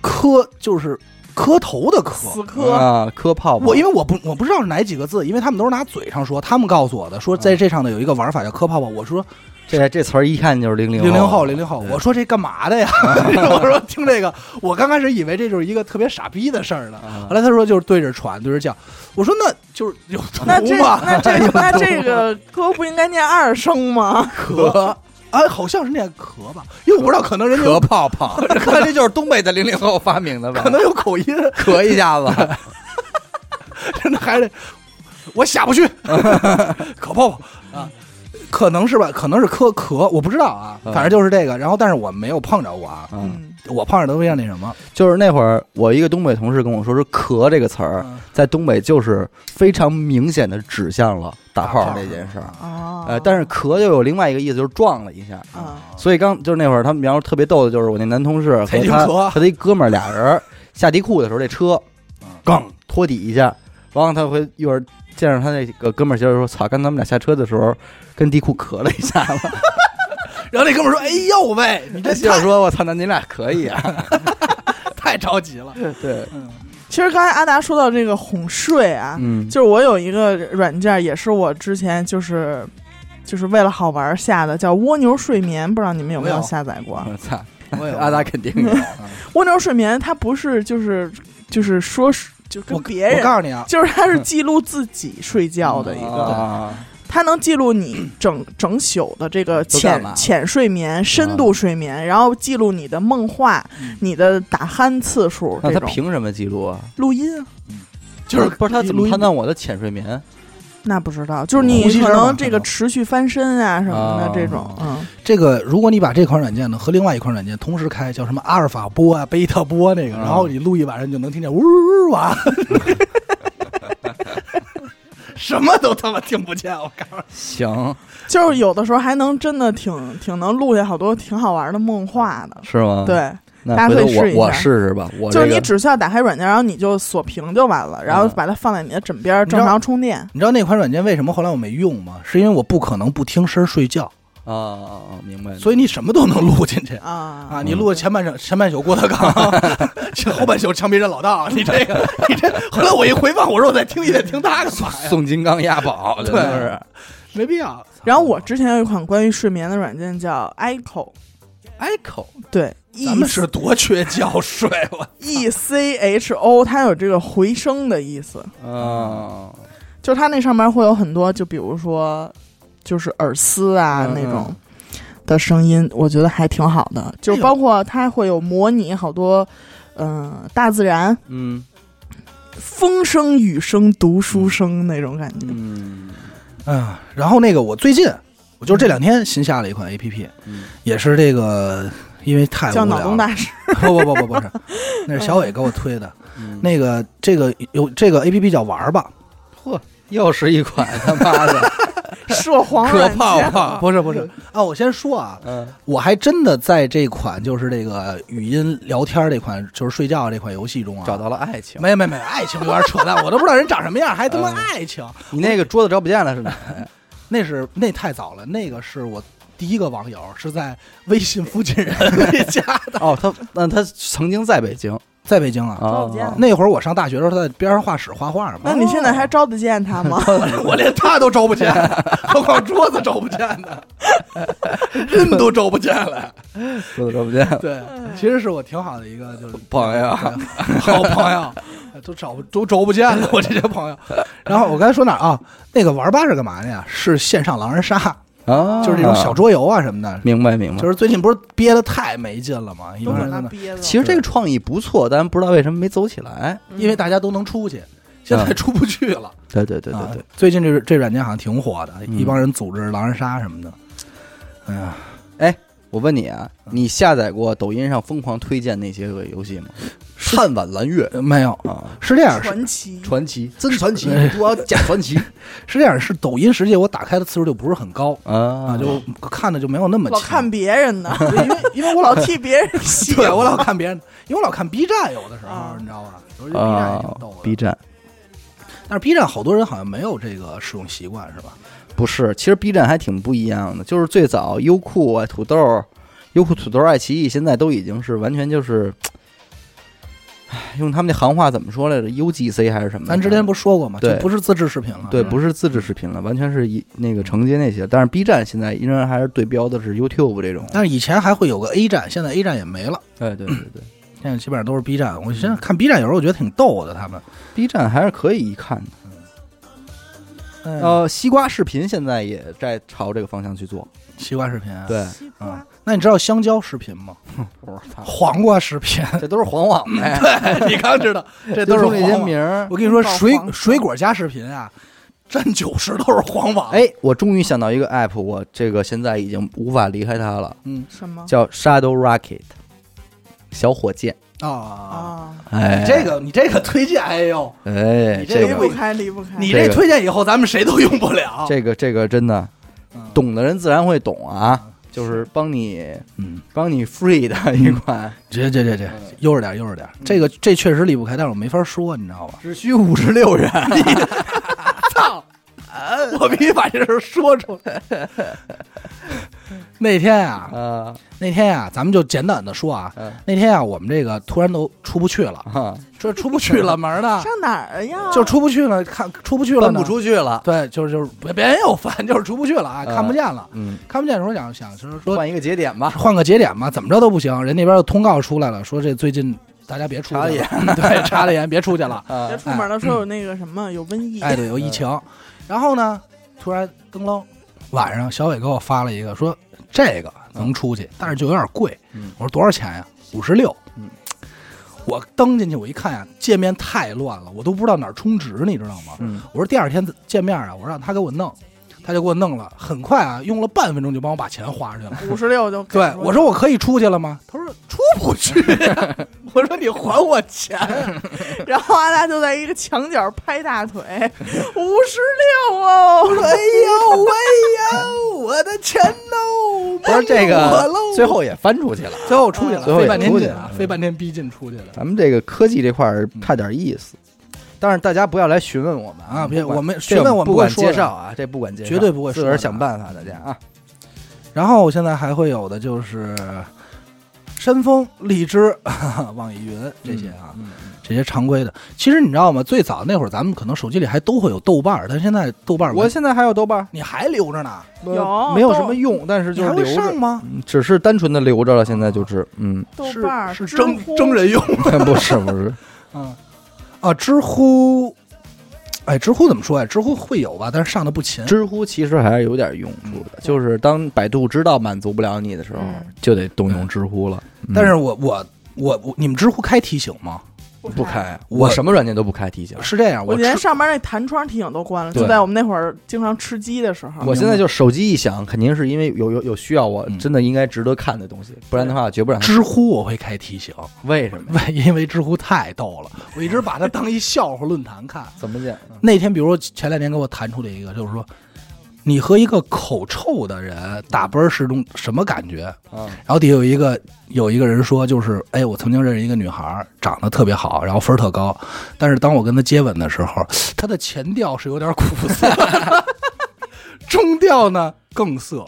磕就是磕头的磕。死磕，啊，磕泡泡。我因为我不我不知道是哪几个字，因为他们都是拿嘴上说，他们告诉我的，说在这上头有一个玩法叫磕泡泡。我说这这词儿一看就是零零零零后零零后，我说这干嘛的呀？我说听这个，我刚开始以为这就是一个特别傻逼的事儿呢。啊后来他说就是对着喘对着叫，我说那就是有图那这，那这那 这个磕不应该念二声吗？壳啊，好像是念壳吧，因为我不知道，可能人家磕有泡泡，看这就是东北的零零后发明的吧？可能有口音，咳一下子，真的还得我下不去，可泡泡啊。可能是吧，可能是磕壳，我不知道啊，嗯。反正就是这个。然后，但是我没有碰着过啊，我碰着都像那什么，就是那会儿我一个东北同事跟我说，说“磕”这个词儿嗯。在东北就是非常明显的指向了打炮这件事儿。哦，呃，但是“磕”又有另外一个意思，就是撞了一下。啊，所以刚就是那会儿他们描述特别逗的，就是我那男同事和他踩丁壳和他一哥们儿俩人下地库的时候，这车杠托底一下，完了他会一会儿见着他那个哥们儿，接着说：“操，刚他们俩下车的时候跟地库咳了一下子。然后那哥们儿说：“哎呦喂，你”这太这媳妇说：“我操，那你俩可以啊。太着急了。”对，嗯其实刚才阿达说到这个哄睡啊，嗯，就是我有一个软件，也是我之前就是就是为了好玩下的，叫蜗牛睡眠，不知道你们有没有下载过？我操，我有阿达肯定有。蜗牛睡眠它不是就是就是说是就跟我别人我告诉你啊，就是它是记录自己睡觉的一个，啊它能记录你整整宿的这个浅浅睡眠、深度睡眠，然后记录你的梦话、嗯。你的打鼾次数那他这种凭什么记录啊？录音啊。就是不是它怎么判断我的浅睡眠？那不知道，就是呼你可能这个持续翻身啊什么的啊。这种，嗯，这个，如果你把这款软件呢和另外一款软件同时开，叫什么阿尔法波啊、贝塔波那个，啊。然后你录一晚上，你就能听见呜呜哇，什么都他妈听不见。我告诉你，行，就是有的时候还能真的挺挺能录下好多挺好玩的梦话的。是吗？，对，那大家可以试一下我试试吧。我就是你只需要打开软件，然后你就锁屏就完了，然后嗯把它放在你的枕边正常充电。你知道那款软件为什么后来我没用吗？是因为我不可能不听声睡觉，啊啊啊，明白。所以你什么都能录进去。啊啊，你录前半场前半宿郭德纲，后半宿枪毙人老道，你这个 你这，后来我一回放，我说我再听一遍，听他干嘛呀？宋金刚押宝，真的是没必要。然后我之前有一款关于睡眠的软件叫 Echo，echo 对，E 咱们是多缺觉睡，我 E C H O，它有这个回声的意思，啊，就是它那上面会有很多，就比如说就是耳丝啊、嗯那种的声音，我觉得还挺好的。就包括它会有模拟好多，嗯、大自然嗯。风声、雨声、读书声那种感觉。嗯。啊，然后那个我最近，我就是这两天新下了一款 A P P，嗯。也是这个，因为太无叫聊了。脑洞大师，不不不不不是，那是小伟给我推的。嗯，那个这个有这个 A P P 叫玩吧，嚯，又是一款他妈的 涉黄可软件。泡泡，不是不是。啊，我先说啊，嗯。我还真的在这款就是这个语音聊天这款就是睡觉这款游戏中啊，找到了爱情。没没没爱情有点扯淡，我都不知道人长什么样，还他妈嗯爱情，你那个桌子找不见了是哪？那是那太早了，那个是我第一个网友是在微信附近人家的，哦，他那他曾经在北京在北京啊。那会儿我上大学的时候，他在边上画室画画嘛。那你现在还招得见他吗？我连他都招不见，何况桌子招不见呢？人都招不见了。桌子招不见。对，其实是我挺好的一个就是朋友好朋友，都找不都找不见了，我这些朋友。然后我刚才说哪儿啊？那个玩吧是干嘛的呀？是线上狼人杀，啊，就是这种小桌游啊什么的。明白明白。就是最近不是憋得太没劲了吗？一都是帮人在那，他憋的。其实这个创意不错，但不知道为什么没走起来。因为大家都能出去，现在出不去了。对对对对对啊，最近这这软件好像挺火的，嗯一帮人组织狼人杀什么的。哎呀，哎我问你啊，你下载过抖音上疯狂推荐那些个游戏吗？汉晚蓝月。呃没有，啊，是这样，传奇，传奇真传奇哎，我要假传奇。是这样，是抖音实际我打开的次数就不是很高。啊。啊，就看的就没有那么勤老看别人的，因为因为我老老替别人洗。对我老看别人，因为我老看 B 站，有的时候啊。你知道吧？有时候 B 站也挺啊逗的。，B 站。但是 B 站好多人好像没有这个使用习惯，是吧？不是，其实 B 站还挺不一样的，就是最早优酷啊、土豆、优酷、土豆、爱奇艺，现在都已经是完全就是，唉用他们那行话怎么说来着？UGC 还是什么？咱之前不是说过吗？对就不是自制视频了。对，不是自制视频了，完全是一那个承接那些。但是 B 站现在依然还是对标的是 YouTube 这种。但是以前还会有个 A 站，现在 A 站也没了，对对对对 现在基本上都是 B 站。我现在看 B 站，有时候我觉得挺逗的，他们。，B 站还是可以一看的。呃，呃，西瓜视频现在也在朝这个方向去做。西瓜视频。对，西瓜啊，那你知道香蕉视频吗？我操，黄瓜视频，这都是黄网呗，你刚知道，这都是黄网。名儿。我跟你说，水水果加视频啊，占九十都是黄网。，哎，我终于想到一个 app，我这个现在已经无法离开它了，嗯。什么？叫 Shadow Rocket，小火箭。啊，啊？哎，这个你这个推荐，哎呦，哎，你这个离不开，离不开。你这这个。推荐以后，咱们谁都用不了。这个这个真的嗯。懂的人自然会懂啊，就是帮你嗯，帮你 free 的一款，这这这这悠着点，悠着点。这个这确实离不开，但是我没法说，你知道吧？只需五十六元。操！我必须把这事儿说出来。那天啊，啊那天啊，咱们就简短的说啊，嗯那天啊，我们这个突然都出不去了，啊，说出不去了门呢，上哪儿呀？就出不去了，看出不去了奔不。出去了。对，就是就是别别人又烦，就是出不去了啊，嗯看不见了，嗯，看不见的时候想想就是说换一个节点吧。换个节点吧，怎么着都不行。人那边的通告出来了，说这最近大家别出去了，查了对，查了眼，别出去了。啊别出门了，说有那个什么有瘟疫。哎，对，有疫情。然后呢，突然噔楞，晚上小伟给我发了一个，说这个能出去，但是就有点贵。嗯我说多少钱呀？五十六。嗯，我登进去，我一看呀，界面太乱了，我都不知道哪儿充值，你知道吗？嗯，我说第二天见面啊，我让他给我弄，他就给我弄了，很快啊，用了半分钟就帮我把钱花出去了。五十六就对，我说我可以出去了吗？他说出不去。我说你还我钱。然后阿达就在一个墙角拍大腿，五十六哦。我说哎呦喂 呦，我的钱喽！不是这个，最后也翻出去了。最后出去了，最后也费半天出去了劲啊，费半天逼劲出去了。咱们这个科技这块儿差点意思，但是大家不要来询问我们啊别我们询问我们不管介绍啊，这不管介绍，绝对不会自个儿说的想办法，大家啊。然后我现在还会有的就是山峰、荔枝、网易云这些啊，嗯，这些常规的。其实你知道吗？最早那会儿咱们可能手机里还都会有豆瓣儿，但现在豆瓣儿我现在还有豆瓣儿，你还留着呢，呃有没有什么用？但是就是留着，会上吗？嗯只是单纯的留着了。现在就是，嗯，豆瓣是征乎征人用。不是不是，嗯，啊，知乎，哎，知乎怎么说呀？知乎会有吧，但是上的不勤。知乎其实还是有点用处的，就是当百度知道满足不了你的时候嗯，就得动用知乎了。嗯但是我我我我，你们知乎开提醒吗？不开，我我什么软件都不开提醒。是这样，我连上班那弹窗提醒都关了，就在我们那会儿经常吃鸡的时候。我现在就手机一响，肯定是因为有有有需要，我嗯真的应该值得看的东西，不然的话绝不让。知乎我会开提醒，为什么？为因为知乎太逗了，我一直把它当一笑话论坛看。怎么讲？那天，比如说前两天给我弹出来一个，就是说，你和一个口臭的人打啵儿是种什么感觉？嗯，然后底下有一个有一个人说，就是哎，我曾经认识一个女孩，长得特别好，然后分儿特高，但是当我跟她接吻的时候，她的前调是有点苦涩，中调呢更涩，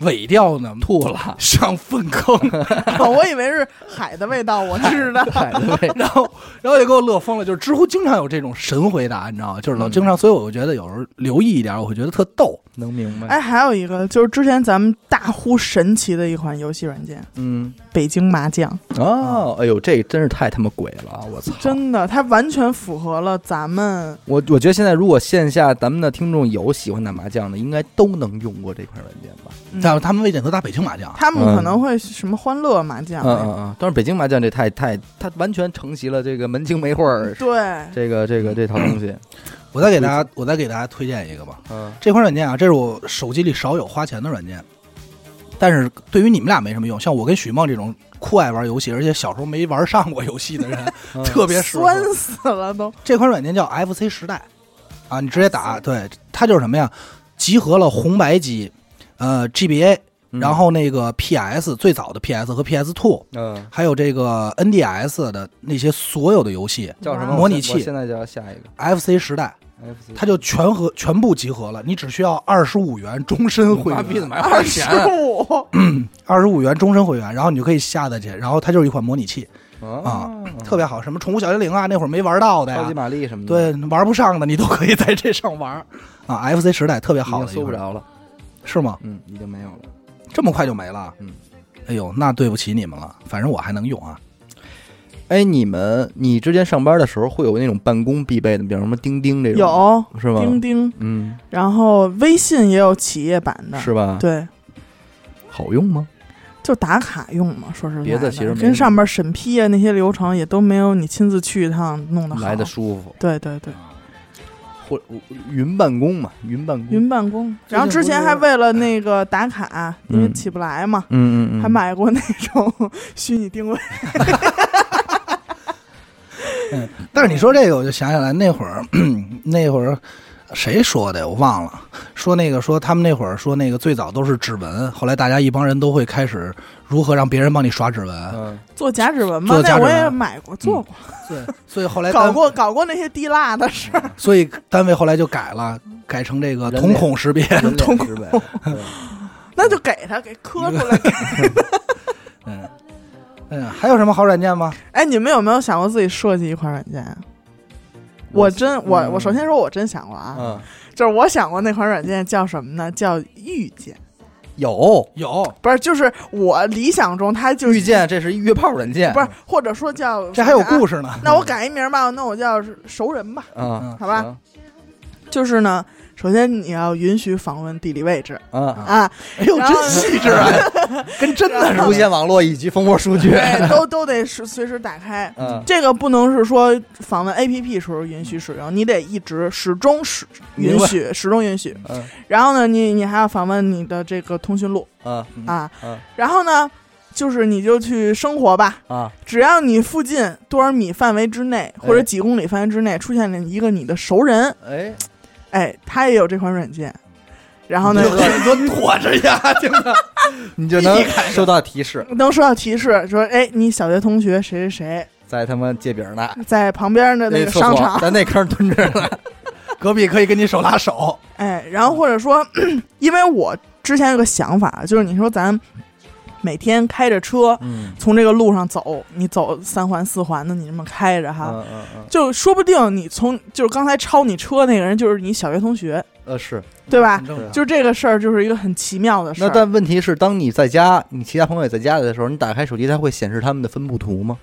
尾调呢吐了，上粪坑，我以为是海的味道，我知道。海的味然后然后也给我乐疯了。就是知乎经常有这种神回答，你知道吗？就是老嗯经常，所以我觉得有时候留意一点，我会觉得特逗。能明白。哎，还有一个就是之前咱们大呼神奇的一款游戏软件嗯，——北京麻将，哦，哎呦，这真是太他妈鬼了啊！我操！真的，它完全符合了咱们我我觉得现在如果线下咱们的听众有喜欢打麻将的，应该都能用过这款软件吧？嗯但他们未见得打北京麻将，他们可能会什么欢乐麻将嗯，嗯嗯。但是北京麻将这太太，它完全承袭了这个门清梅会儿对，这个这个这套东西。我再给大家，我再给大家推荐一个吧。嗯这款软件啊，这是我手机里少有花钱的软件，但是对于你们俩没什么用。像我跟许梦这种酷爱玩游戏，而且小时候没玩上过游戏的人，嗯特别适合。酸死了都。这款软件叫 FC 时代，啊，你直接打，对，它就是什么呀？集合了红白机，呃，GBA，嗯。然后那个 PS 最早的 PS 和 PS Two，嗯，还有这个 NDS 的那些所有的游戏叫什么模拟器现在就要下一个，FC 时代它就全合全部集合了，你只需要二十五元终身会员，二十五元终身会员，然后你就可以下载去，然后它就是一款模拟器啊啊，特别好，什么宠物小精灵啊，那会儿没玩到的呀超级，玛丽什么的，对，玩不上的你都可以在这上玩啊。FC 时代特别好的一款，搜不着了，是吗？嗯，已经没有了。这么快就没了？嗯，哎呦，那对不起你们了，反正我还能用啊。哎，你们，你之前上班的时候会有那种办公必备的，比如什么钉钉这种，有是吧？钉钉，嗯，然后微信也有企业版的，是吧？对，好用吗？就打卡用嘛。说实在别的跟上面审批啊那些流程也都没有你亲自去一趟弄得好。来的舒服，对对对，或云办公嘛，云办公，云办公。然后之前还为了那个打卡，因为嗯起不来嘛，嗯嗯嗯，还买过那种 虚拟定位。嗯但是你说这个，我就想起来那会儿，那会儿谁说的我忘了，说那个说他们那会儿说那个最早都是指纹，后来大家一帮人都会开始如何让别人帮你刷指纹，嗯，做假指纹吗？做，假指纹。那我也买过，做过，对，所以后来 搞单，过搞过那些滴蜡的事儿。所以单位后来就改了，改成这个瞳人脸。孔识别，瞳孔识别，对 那就给他给磕出来。嗯。嗯，还有什么好软件吗？哎，你们有没有想过自己设计一款软件？我真我嗯我首先说，我真想过啊，嗯，就是我想过那款软件叫什么呢？叫遇见，有有，不是，就是我理想中它就是遇见，这是一约炮软件，不是，或者说叫这还有故事。事呢。那我改一名吧，那我叫熟人吧。嗯，好吧就是呢，首先你要允许访问地理位置。嗯，啊，哎呦，真细致啊，跟真的似的。无线网络以及蜂窝数据，对，都都得是随时打开。嗯，这个不能是说访问 APP 时候允许使用，你得一直始终使允许，始终允许。嗯。然后呢，你你还要访问你的这个通讯录。嗯啊，嗯。然后呢，就是你就去生活吧，啊，只要你附近多少米范围之内或者哎。几公里范围之内出现了一个你的熟人，哎，哎，他也有这款软件，然后呢，你说躲着呀，听着。你就能收到提示，能收到提示说，哎，你小学同学谁谁谁在他妈借饼呢，在旁边的那个商场，在那坑蹲着呢，隔壁可以跟你手拉手，哎，然后或者说，因为我之前有个想法，就是你说咱每天开着车嗯。从这个路上走，你走三环四环的，你这么开着哈，嗯嗯嗯，就说不定你从就是刚才超你车那个人就是你小学同学，呃是，对吧？就这个事儿就是一个很奇妙的事那。但问题是，当你在家，你其他朋友也在家里的时候，你打开手机，它会显示他们的分布图吗？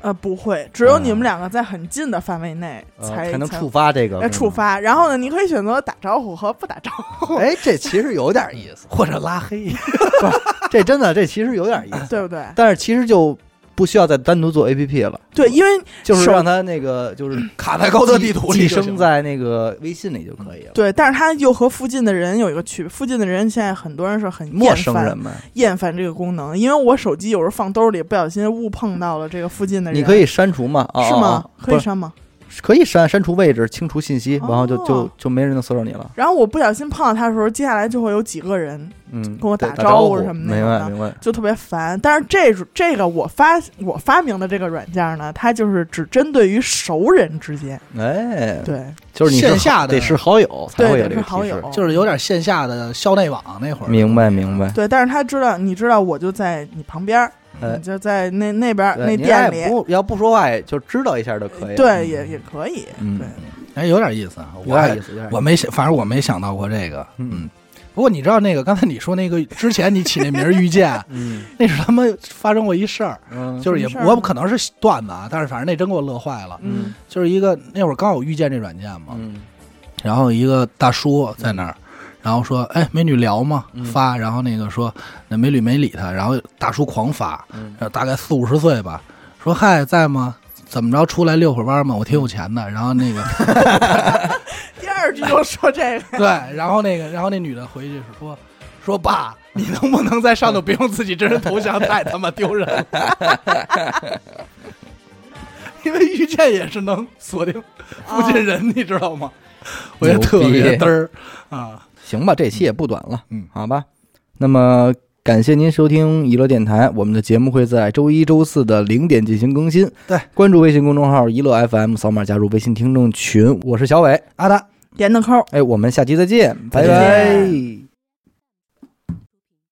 呃，不会，只有你们两个在很近的范围内呃才、才能触发这个来触。发。然后呢，你可以选择打招呼和不打招呼，哎，这其实有点意思，或者拉黑。这真的这其实有点意思，对不对？但是其实就不需要再单独做 A P P 了，对，因为就是让它那个就是卡在高德地图里寄生在那个微信里就可以了。对，但是它又和附近的人有一个区别，附近的人现在很多人是很陌厌烦生人们，厌烦这个功能，因为我手机有时候放兜里，不小心误碰到了这个附近的人，你可以删除吗？哦是吗？可以删吗？可以删，删除位置，清除信息，然后就哦就就没人能搜着你了。然后我不小心碰到他的时候，接下来就会有几个人嗯，跟我打打招呼呼什么的明白明白。就特别烦。但是这这个我发我发明的这个软件呢，它就是只针对于熟人之间，哎，对就是你是线下的得是好友才对会有得是好友就是有点线下的校内网那会儿。明白明白。对。但是他知道，你知道我就在你旁边儿，哎你就在那那边儿那店里，不要不说话，就知道一下就可以。对，也也可以，嗯对。哎，有点意思啊。有我还点意思，有点意思我没想，反正我没想到过这个。嗯嗯，不过你知道那个刚才你说那个之前你起那名儿遇见，嗯那是他妈发生过一事儿，嗯，就是也我可能是段子啊，但是反正那真给我乐坏了。嗯就是一个那会儿刚有遇见这软件嘛，嗯然后一个大叔在那儿，然后说：“哎，美女聊吗？”嗯发，然后那个说那美女没理他，然后大叔狂发，大概四五十岁吧，说：“嗨，在吗？怎么着？出来遛会儿弯吗？我挺有钱的。”然后那个 第二句就说这个，对，然后那个然后那女的回去说说爸，你能不能在上头别用自己真人头像，太他妈丢人了。因为遇见也是能锁定附近人，你知道吗？我觉得特别嘚儿啊。行吧，这期也不短了，嗯好吧。那么感谢您收听娱乐电台，我们的节目会在周一周四的零点进行更新。对，关注微信公众号“娱乐 FM”，扫码加入微信听众群。我是小伟，阿达。点的扣。哎，我们下期再见，拜拜。